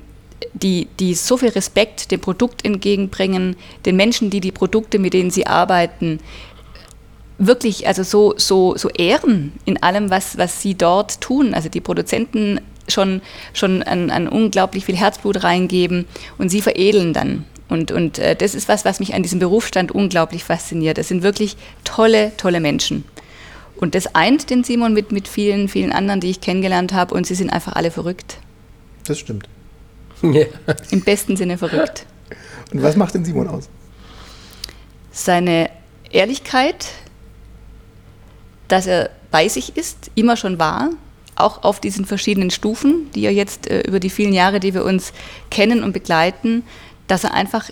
die, die so viel Respekt dem Produkt entgegenbringen, den Menschen, die die Produkte, mit denen sie arbeiten, wirklich also so, so, so ehren in allem, was, was sie dort tun. Also die Produzenten schon, schon an, an unglaublich viel Herzblut reingeben und sie veredeln dann. Und, und äh, das ist was, was mich an diesem Berufsstand unglaublich fasziniert. Es sind wirklich tolle, tolle Menschen. Und das eint den Simon mit, mit vielen, vielen anderen, die ich kennengelernt habe. Und sie sind einfach alle verrückt. Das stimmt. Ja. Im besten Sinne verrückt. Und was macht den Simon aus? seine Ehrlichkeit, dass er bei sich ist, immer schon war, auch auf diesen verschiedenen Stufen, die er jetzt äh, über die vielen Jahre, die wir uns kennen und begleiten, dass er einfach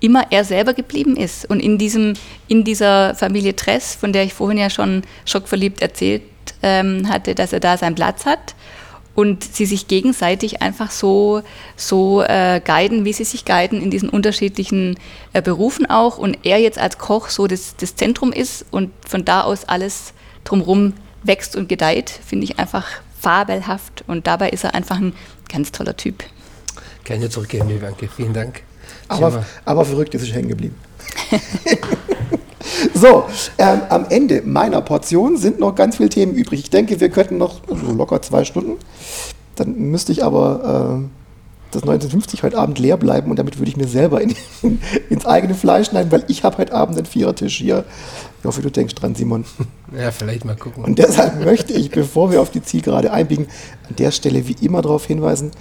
immer er selber geblieben ist. Und in, diesem, in dieser Familie Tress, von der ich vorhin ja schon schockverliebt erzählt ähm, hatte, dass er da seinen Platz hat und sie sich gegenseitig einfach so, so äh, guiden, wie sie sich guiden in diesen unterschiedlichen äh, Berufen auch. Und er jetzt als Koch so das, das Zentrum ist und von da aus alles drumherum wächst und gedeiht, finde ich einfach fabelhaft. Und dabei ist er einfach ein ganz toller Typ. Kann ich zurückgeben, liebe Anke. Vielen Dank. Aber, aber verrückt ist es hängen geblieben. so, ähm, am Ende meiner Portion sind noch ganz viele Themen übrig. Ich denke, wir könnten noch so locker zwei Stunden. Dann müsste ich aber äh, das 1950 heute Abend leer bleiben und damit würde ich mir selber in, ins eigene Fleisch schneiden, weil ich habe heute Abend einen Vierertisch hier. Ich hoffe, du denkst dran, Simon. Ja, vielleicht mal gucken. Und deshalb möchte ich, bevor wir auf die Zielgerade einbiegen, an der Stelle wie immer darauf hinweisen,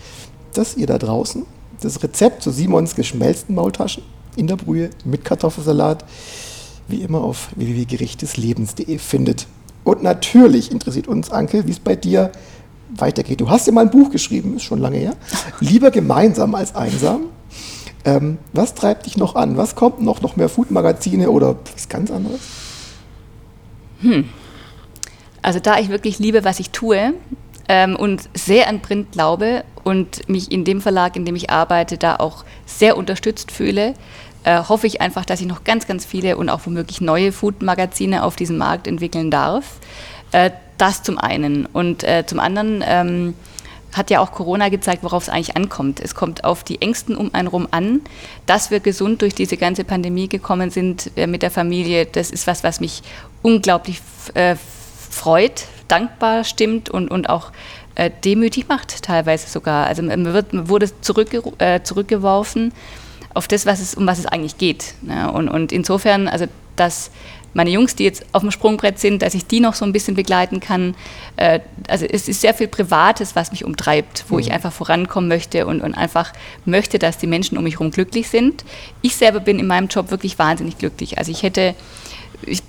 dass ihr da draußen das Rezept zu Simons geschmelzten Maultaschen in der Brühe mit Kartoffelsalat wie immer auf www.gerichteslebens.de findet. Und natürlich interessiert uns, Anke, wie es bei dir weitergeht. Du hast ja mal ein Buch geschrieben, ist schon lange her. Lieber gemeinsam als einsam. Ähm, was treibt dich noch an? Was kommt noch? Noch mehr Food-Magazine oder was ganz anderes? Also da ich wirklich liebe, was ich tue ähm, und sehr an Print glaube und mich in dem Verlag, in dem ich arbeite, da auch sehr unterstützt fühle, äh, hoffe ich einfach, dass ich noch ganz, ganz viele und auch womöglich neue Food-Magazine auf diesem Markt entwickeln darf. Äh, das zum einen. Und äh, zum anderen ähm, hat ja auch Corona gezeigt, worauf es eigentlich ankommt. Es kommt auf die Ängsten um einen rum an. Dass wir gesund durch diese ganze Pandemie gekommen sind äh, mit der Familie, das ist was, was mich unglaublich äh, freut, dankbar stimmt und, und auch äh, demütig macht, teilweise sogar. Also man, wird, man wurde zurückge äh, zurückgeworfen auf das, was es, um was es eigentlich geht. Ne? Und, und insofern, also dass meine Jungs, die jetzt auf dem Sprungbrett sind, dass ich die noch so ein bisschen begleiten kann. Äh, also es ist sehr viel Privates, was mich umtreibt, wo ich einfach vorankommen möchte und, und einfach möchte, dass die Menschen um mich herum glücklich sind. Ich selber bin in meinem Job wirklich wahnsinnig glücklich. Also ich hätte ich,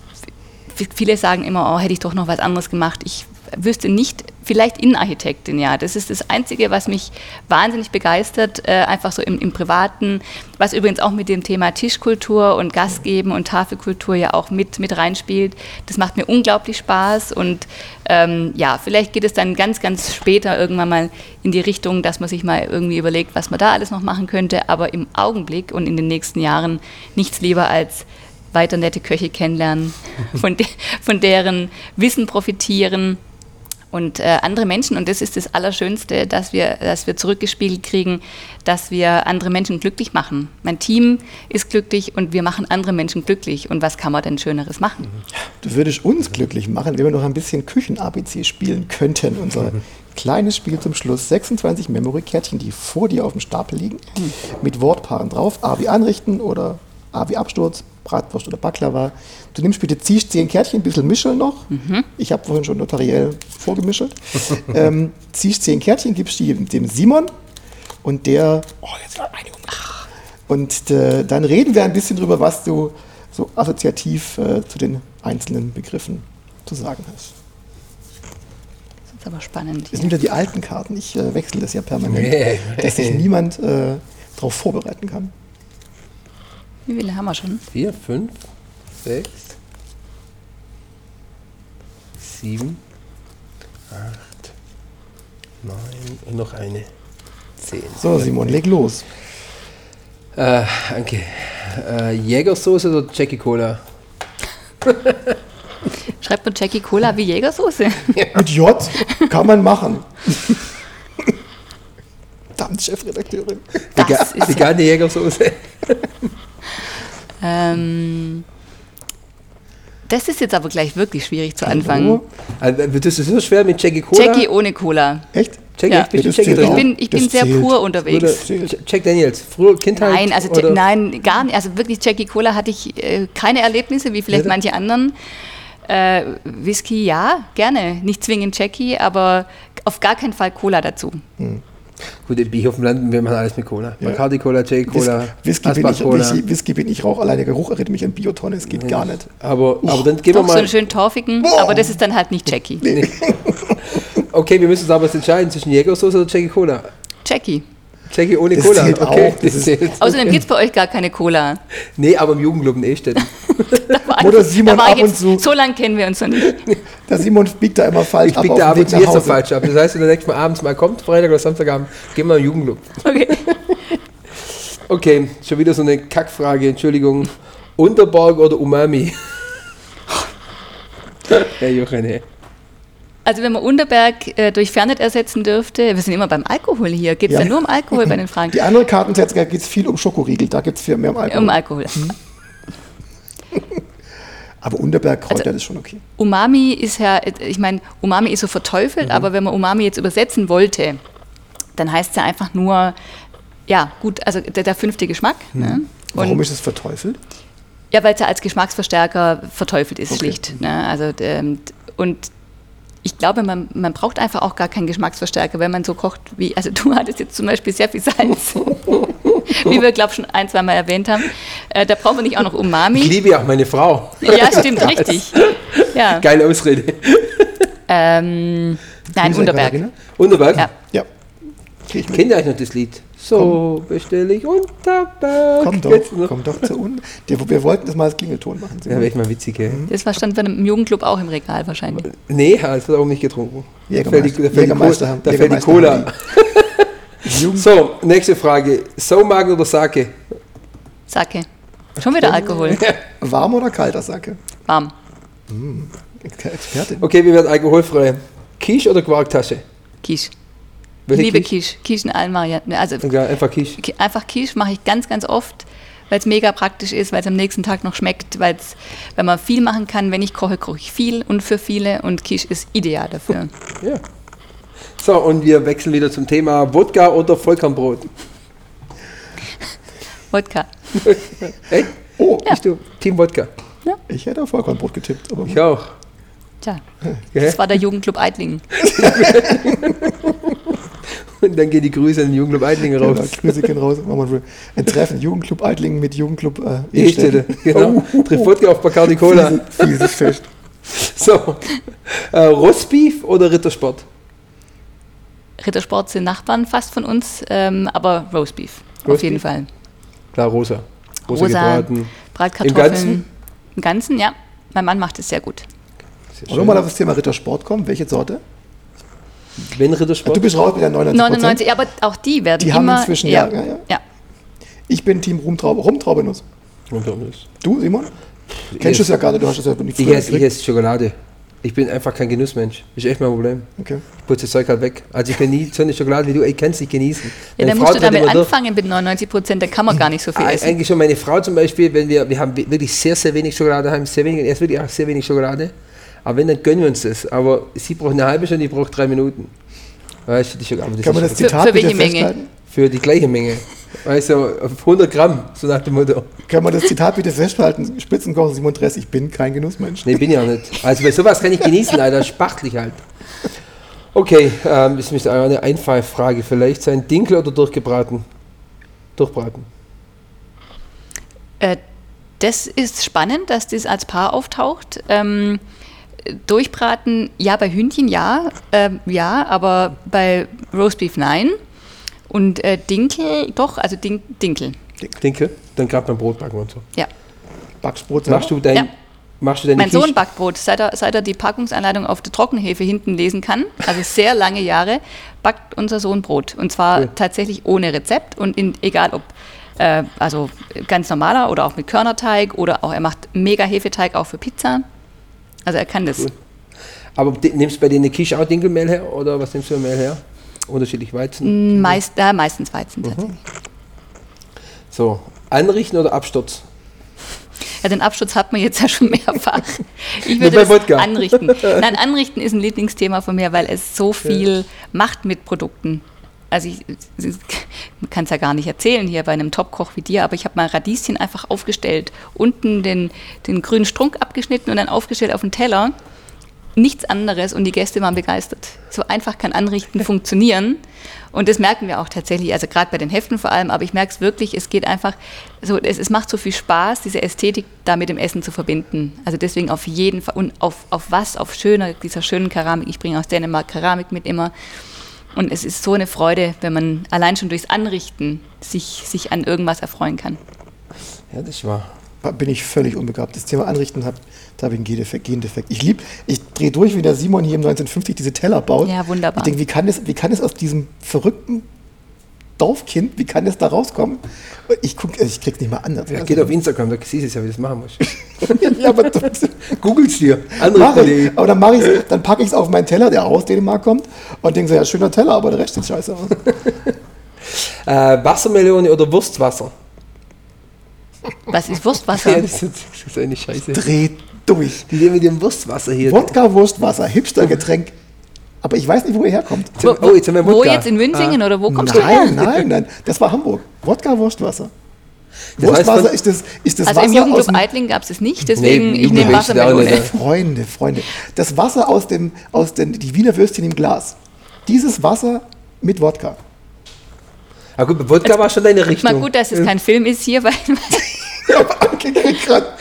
viele sagen immer, oh, hätte ich doch noch was anderes gemacht. Ich wüsste nicht, vielleicht Innenarchitektin, ja. Das ist das Einzige, was mich wahnsinnig begeistert, äh, einfach so im, im, Privaten, was übrigens auch mit dem Thema Tischkultur und Gastgeben und Tafelkultur ja auch mit, mit reinspielt. Das macht mir unglaublich Spaß und ähm, ja, vielleicht geht es dann ganz, ganz später irgendwann mal in die Richtung, dass man sich mal irgendwie überlegt, was man da alles noch machen könnte, aber im Augenblick und in den nächsten Jahren nichts lieber als weiter nette Köche kennenlernen, von, de von deren Wissen profitieren und äh, andere Menschen, und das ist das Allerschönste, dass wir, dass wir zurückgespiegelt kriegen, dass wir andere Menschen glücklich machen. Mein Team ist glücklich und wir machen andere Menschen glücklich. Und was kann man denn Schöneres machen? Du würdest uns glücklich machen, wenn wir noch ein bisschen Küchen-ABC spielen könnten. Unser kleines Spiel zum Schluss. 26 Memory-Kärtchen, die vor dir auf dem Stapel liegen, mit Wortpaaren drauf. A wie anrichten oder A wie Absturz, Bratwurst oder Baklava. Du nimmst bitte, ziehst zehn Kärtchen, ein bisschen Mischeln noch. Mhm. Ich habe vorhin schon notariell vorgemischelt. ähm, ziehst zehn Kärtchen, gibst die dem Simon und der, oh, jetzt war eine um. Und äh, dann reden wir ein bisschen drüber, was du so assoziativ äh, zu den einzelnen Begriffen zu sagen hast. Das ist aber spannend. Das sind wieder die alten Karten. Ich äh, wechsle das ja permanent, nee. dass sich niemand äh, darauf vorbereiten kann. Wie viele haben wir schon? Vier, fünf, sechs, sieben, acht, neun und noch eine. Zehn. So, Simon, leg los. Äh, danke. Äh, Jägersoße oder Jackie Cola? Schreibt man Jackie Cola wie Jägersoße? Mit J kann man machen. Verdammt, Chefredakteurin. Das Vega ist vegane ja. Jägersoße. Ähm, das ist jetzt aber gleich wirklich schwierig zu anfangen. Also, das ist so schwer mit Jackie Cola. Jackie ohne Cola. Echt? Jackie, ja. ich, Jackie ich bin, ich bin sehr zählt. pur unterwegs. Jack Daniels, früher Kindheit? Nein, also oder? nein, gar nicht. Also wirklich Jackie Cola hatte ich äh, keine Erlebnisse, wie vielleicht ja. manche anderen. Äh, Whisky ja, gerne. Nicht zwingend Jackie, aber auf gar keinen Fall Cola dazu. Hm. Gut, im Bier auf dem Land, wir machen alles mit Cola. Ja. Bacardi Cola, J Cola, Whisky, bin ich, Whisky, Whisky bin ich rauch, allein der Geruch erinnert mich an Biotonne, es geht nee. gar nicht. Aber, aber dann gehen Doch, wir mal... so einen schönen torfigen, oh. aber das ist dann halt nicht Jackie. Nee. okay, wir müssen uns aber jetzt entscheiden zwischen Jägersoße oder Jackie Cola. Jackie. Jackie ohne das Cola. Zählt okay, auch. Das das Außerdem gibt es bei euch gar keine Cola. Nee, aber im Jugendclub in Ehstedt. Oder Simon ab und zu. So lange kennen wir uns noch nicht. Der Simon biegt da immer falsch ich ab. Ich biege da ab und zu jetzt noch falsch ab. Das heißt, wenn der nächste Mal abends mal kommt, Freitag oder Samstagabend, gehen wir im Jugendclub. Okay. okay, schon wieder so eine Kackfrage, Entschuldigung. Unterberg oder Umami? Herr Jochen, ey. Also wenn man Unterberg äh, durch Fernet ersetzen dürfte, wir sind immer beim Alkohol hier, geht es ja. ja. nur um Alkohol bei den Fragen? Die anderen Kartensätze geht es viel um Schokoriegel, da geht es viel mehr um Alkohol. Um Alkohol. Hm. Aber Unterberg Kräuter also, ist schon okay. Umami ist ja, ich meine, Umami ist so verteufelt, mhm. aber wenn man Umami jetzt übersetzen wollte, dann heißt es ja einfach nur, ja, gut, also der, der fünfte Geschmack. Mhm. Ne? Warum ist es verteufelt? Ja, weil es ja als Geschmacksverstärker verteufelt ist, okay. schlicht. Ne? Also, ähm, und ich glaube, man, man braucht einfach auch gar keinen Geschmacksverstärker, wenn man so kocht wie, also du hattest jetzt zum Beispiel sehr viel Salz, wie wir, glaube ich, schon ein, zwei Mal erwähnt haben. Äh, da braucht man nicht auch noch Umami. Ich liebe ja auch meine Frau. Ja, stimmt, richtig. Ja. Geile Ausrede. Ähm, nein, Unterberg. Unterberg? Ja. ja. Kennt ihr eigentlich noch das Lied? So bestelle ich Unterberg. Komm doch, komm doch zu uns. Wir wollten das mal als Klingelton machen. Ja, wäre ich mal witzig, ey. Das stand im Jugendclub auch im Regal wahrscheinlich. Nee, es wird auch nicht getrunken. Jägermeister, da fällt die, da fällt die Cola. so, nächste Frage. Saumagen oder Sake? Sake. Schon wieder Alkohol. Warm oder kalter Sake? Warm. Mmh, Expertin. Okay, wir werden alkoholfrei. Quiche oder Quarktasche? Quiche. Welche ich liebe Quiche? Quiche in allen Varianten. Also ja, einfach Quiche. Einfach Quiche mache ich ganz, ganz oft, weil es mega praktisch ist, weil es am nächsten Tag noch schmeckt, weil man viel machen kann. Wenn ich koche, koche ich viel und für viele und Quiche ist ideal dafür. Ja. So, und wir wechseln wieder zum Thema Wodka oder Vollkornbrot. Wodka. Echt? Oh, ja. bist du Team Wodka? Ja. Ich hätte auf Vollkornbrot getippt. Aber ich auch. Tja, das war der Jugendclub Eitlingen. Und dann gehen die Grüße an den Jugendclub Eitlingen Genau, raus. Grüße gehen raus. Ein Treffen. Jugendclub Eitlingen mit Jugendclub äh, Ehestelle. Genau. Oh, Trifft Wodka auf Bacardi Cola. Fieses, fieses Fest. So. Äh, Rostbeef oder Rittersport? Rittersport sind Nachbarn fast von uns, ähm, aber Roastbeef. Auf jeden Fall. Klar, rosa. Rosa, Rosa, gebraten. Bratkartoffeln. Im Ganzen? Im Ganzen, ja. Mein Mann macht es sehr gut. Wollen wir mal auf das Thema Rittersport kommen? Welche Sorte? Wenn Rittersport? Du bist raus mit der 99 99, aber auch die werden Die haben immer... inzwischen- ja, ja, ja, ja. Ich bin Team Rumtraube. Rumtraubenuss. Du, Simon? Kennst du es ja gar nicht, du hast es ja nicht Ich esse, ich esse Schokolade. Ich bin einfach kein Genussmensch. Ist echt mein Problem. Okay. Ich putze das Zeug halt weg. Also ich kann nie so eine Schokolade wie du, ich kann es nicht genießen. Ja, Meine dann Frau musst du damit anfangen mit 99 Prozent, dann kann man gar nicht so viel Eig- essen. Eigentlich schon meine Frau zum Beispiel, wenn wir, wir haben wirklich sehr, sehr wenig Schokolade daheim, sehr wenig, erst wirklich auch sehr wenig Schokolade. Aber wenn, dann gönnen wir uns das. Aber sie braucht eine halbe Stunde, ich brauche drei Minuten. Weißt du, Kann man das Für- Zitat für bitte welche Menge? festhalten? für die gleiche Menge. Weißt du, auf 100 Gramm, so nach dem Motto. Kann man das Zitat bitte festhalten? Spitzenkoch Simon Dress, ich bin kein Genussmensch. Nee, bin ich auch nicht. Also bei sowas kann ich genießen, Alter. Spachtlich halt. Okay, ähm, das müsste eine Einfallfrage vielleicht sein. Dinkel oder durchgebraten? Durchbraten. Äh, das ist spannend, dass das als Paar auftaucht. Ähm, durchbraten, ja, bei Hühnchen ja, ähm, ja, aber bei Roastbeef nein. Und äh, Dinkel, doch, also Din Dinkel, Dinkel? Dann gerade beim Brot backen und so. ja. Backbrot. Machst du dein, Ja. machst du deine Mein Sohn backt Brot, seit er, seit er die Packungsanleitung auf der Trockenhefe hinten lesen kann, also sehr lange Jahre, backt unser Sohn Brot. Und zwar Cool. tatsächlich ohne Rezept und in, egal ob äh, also ganz normaler oder auch mit Körnerteig oder auch er macht mega Hefeteig auch für Pizza. Also er kann das. Cool. Aber nimmst du bei denen Quiche auch Dinkelmehl her oder was nimmst du für Mehl her? Unterschiedlich Weizen? Meist, äh, meistens Weizen Mhm. tatsächlich. So, anrichten oder Absturz? Ja, den Absturz hat man jetzt ja schon mehrfach. Ich würde das Wodka. anrichten. Nein, anrichten ist ein Lieblingsthema von mir, weil es so viel macht mit Produkten. Also ich, man kann es ja gar nicht erzählen hier bei einem Topkoch wie dir, aber ich habe mal Radieschen einfach aufgestellt, unten den, den grünen Strunk abgeschnitten und dann aufgestellt auf den Teller. Nichts anderes und die Gäste waren begeistert. So einfach kann Anrichten funktionieren. Und das merken wir auch tatsächlich, also gerade bei den Heften vor allem, aber ich merke es wirklich, es geht einfach, so, es, es macht so viel Spaß, diese Ästhetik da mit dem Essen zu verbinden. Also deswegen auf jeden Fall, und auf, auf was, auf schöner, dieser schönen Keramik. Ich bringe aus Dänemark Keramik mit immer. Und es ist so eine Freude, wenn man allein schon durchs Anrichten sich, sich an irgendwas erfreuen kann. Ja, das wahr. bin ich völlig unbegabt. Das Thema Anrichten hat, da habe ich einen Gendefekt. Gendefekt. Ich lieb, ich drehe durch, wie der Simon hier im 1950 diese Teller baut. Ja, wunderbar. Ich denke, wie kann das, wie kann das aus diesem verrückten Dorfkind, wie kann das da rauskommen? Ich guck, ich krieg's nicht mal anders. Ja, geht auf Instagram, da siehst du es ja, wie du das machen musst. ja, aber Googelst dir. mach Anrichten.de. ich. Aber dann mache ich, dann packe ich es auf meinen Teller, der aus Dänemark kommt, und denke so, ja, schöner Teller, aber der Rest sieht scheiße aus. Äh, Wassermelone oder Wurstwasser? Was ist Wurstwasser? Ja, das ist, das ist eine Scheiße. Dreh durch. Die nehmen mit dem Wurstwasser hier. Wodka, Wurstwasser, Hipstergetränk. Aber ich weiß nicht, wo ihr herkommt. Wo- oh, jetzt haben wir wo jetzt in Münzingen oder wo kommst du her? Nein, nein, nein. Das war Hamburg. Wodka, Wurstwasser. Das heißt Wurstwasser von- ist das, ist das Also im Wasser aus Jugendclub dem, Eitling gab es es nicht, deswegen Nee, ich nehme auch Wassermelone. nicht. Freunde, Freunde. Das Wasser aus dem, aus den, die Wiener Würstchen im Glas. Dieses Wasser mit Wodka. Ah, gut, Wodka war schon deine Richtung. Mal gut, dass es kein Film ist hier, weil Ja, aber grad-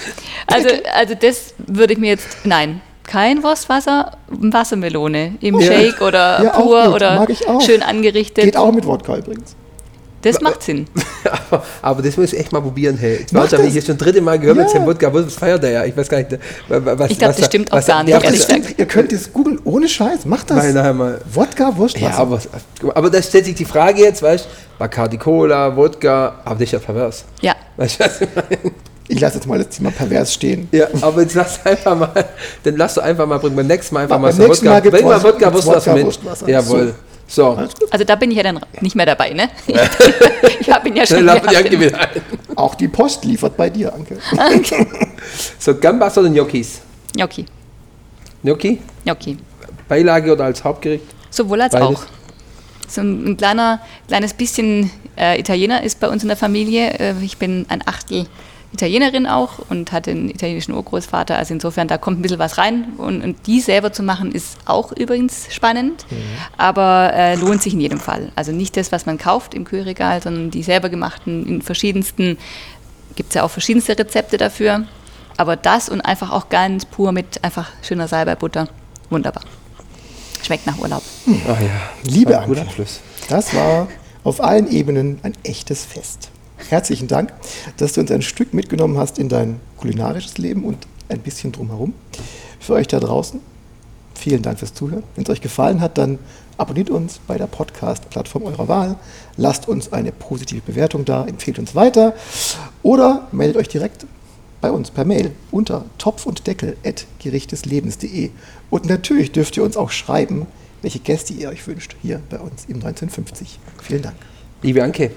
also, also das würde ich mir jetzt nein. Kein Wurstwasser, Wassermelone im Ja. Shake oder Ja, auch pur oder Mag ich auch. schön angerichtet. Geht auch mit Wodka übrigens. Das macht Sinn. aber, aber das muss ich echt mal probieren. Hey. Mach warte, habe ich das. jetzt schon das dritte Mal gehört Ja. mit dem Wodka. Was feiert der ja? Ich weiß gar nicht. wa- wa- Was, Ich glaub, was das da- stimmt auch was gar nicht, Ja, Das das, stimmt. Ihr könnt es googeln. Ohne Scheiß. Macht das. Weil nachher mal. Wodka, Wurstwasser. Ja, aber, aber da stellt sich die Frage jetzt, weißt du, Bacardi Cola, Wodka, aber das ist ja pervers. Ja. Weißt du, was ich meine? Ich lasse jetzt mal das Thema pervers stehen. Ja, aber jetzt lass einfach mal, dann lass du einfach mal, bring beim nächsten Mal einfach mal so Mal Wodka, gibt's bring mal was- Wodka, Wurstwasser Wodka, mit. Wurstwasser. Jawohl. So. Also da bin ich ja dann nicht mehr dabei, ne? Ich, ich habe ihn ja schon wieder. Auch die Post liefert bei dir, Anke. So, Gambas oder Gnocchis? Gnocchi. Gnocchi? Gnocchi. Beilage oder als Hauptgericht? Sowohl als Beides. auch. So ein, ein kleiner, kleines bisschen äh, Italiener ist bei uns in der Familie. Äh, ich bin ein Achtel Italienerin auch und hatte einen italienischen Urgroßvater. Also insofern, da kommt ein bisschen was rein. Und, und die selber zu machen, ist auch übrigens spannend, aber äh, lohnt sich in jedem Fall. Also nicht das, was man kauft im Kühlregal, sondern die selber gemachten in verschiedensten, gibt es ja auch verschiedenste Rezepte dafür. Aber das und einfach auch ganz pur mit einfach schöner Salbeibutter. Wunderbar. Schmeckt nach Urlaub. Ach ja, Liebe. Abschluss. Das war auf allen Ebenen ein echtes Fest. Herzlichen Dank, dass du uns ein Stück mitgenommen hast in dein kulinarisches Leben und ein bisschen drumherum. Für euch da draußen, vielen Dank fürs Zuhören. Wenn es euch gefallen hat, dann abonniert uns bei der Podcast-Plattform eurer Wahl, lasst uns eine positive Bewertung da, empfehlt uns weiter oder meldet euch direkt bei uns per Mail unter topf und. Und natürlich dürft ihr uns auch schreiben, welche Gäste ihr euch wünscht hier bei uns im 1950. Vielen Dank. Liebe Anke,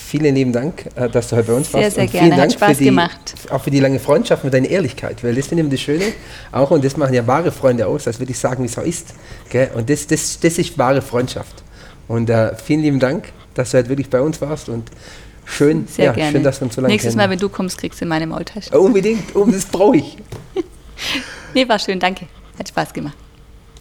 vielen lieben Dank, äh, dass du heute bei uns Sehr, warst. sehr Und gerne. Vielen Hat Dank Spaß die, gemacht. Auch für die lange Freundschaft und deine Ehrlichkeit, weil das finde ich das Schöne. Auch, und das machen ja wahre Freunde aus, dass wirklich sagen, wie es auch ist. Gell? Und das, das, das ist wahre Freundschaft. Und äh, vielen lieben Dank, dass du heute wirklich bei uns warst und schön, Sehr ja, gerne. schön, dass wir uns so lange Nächstes kennen. Mal, wenn du kommst, kriegst du meine Maultasche. Unbedingt, um, das brauche ich. Nee, war schön, danke. Hat Spaß gemacht.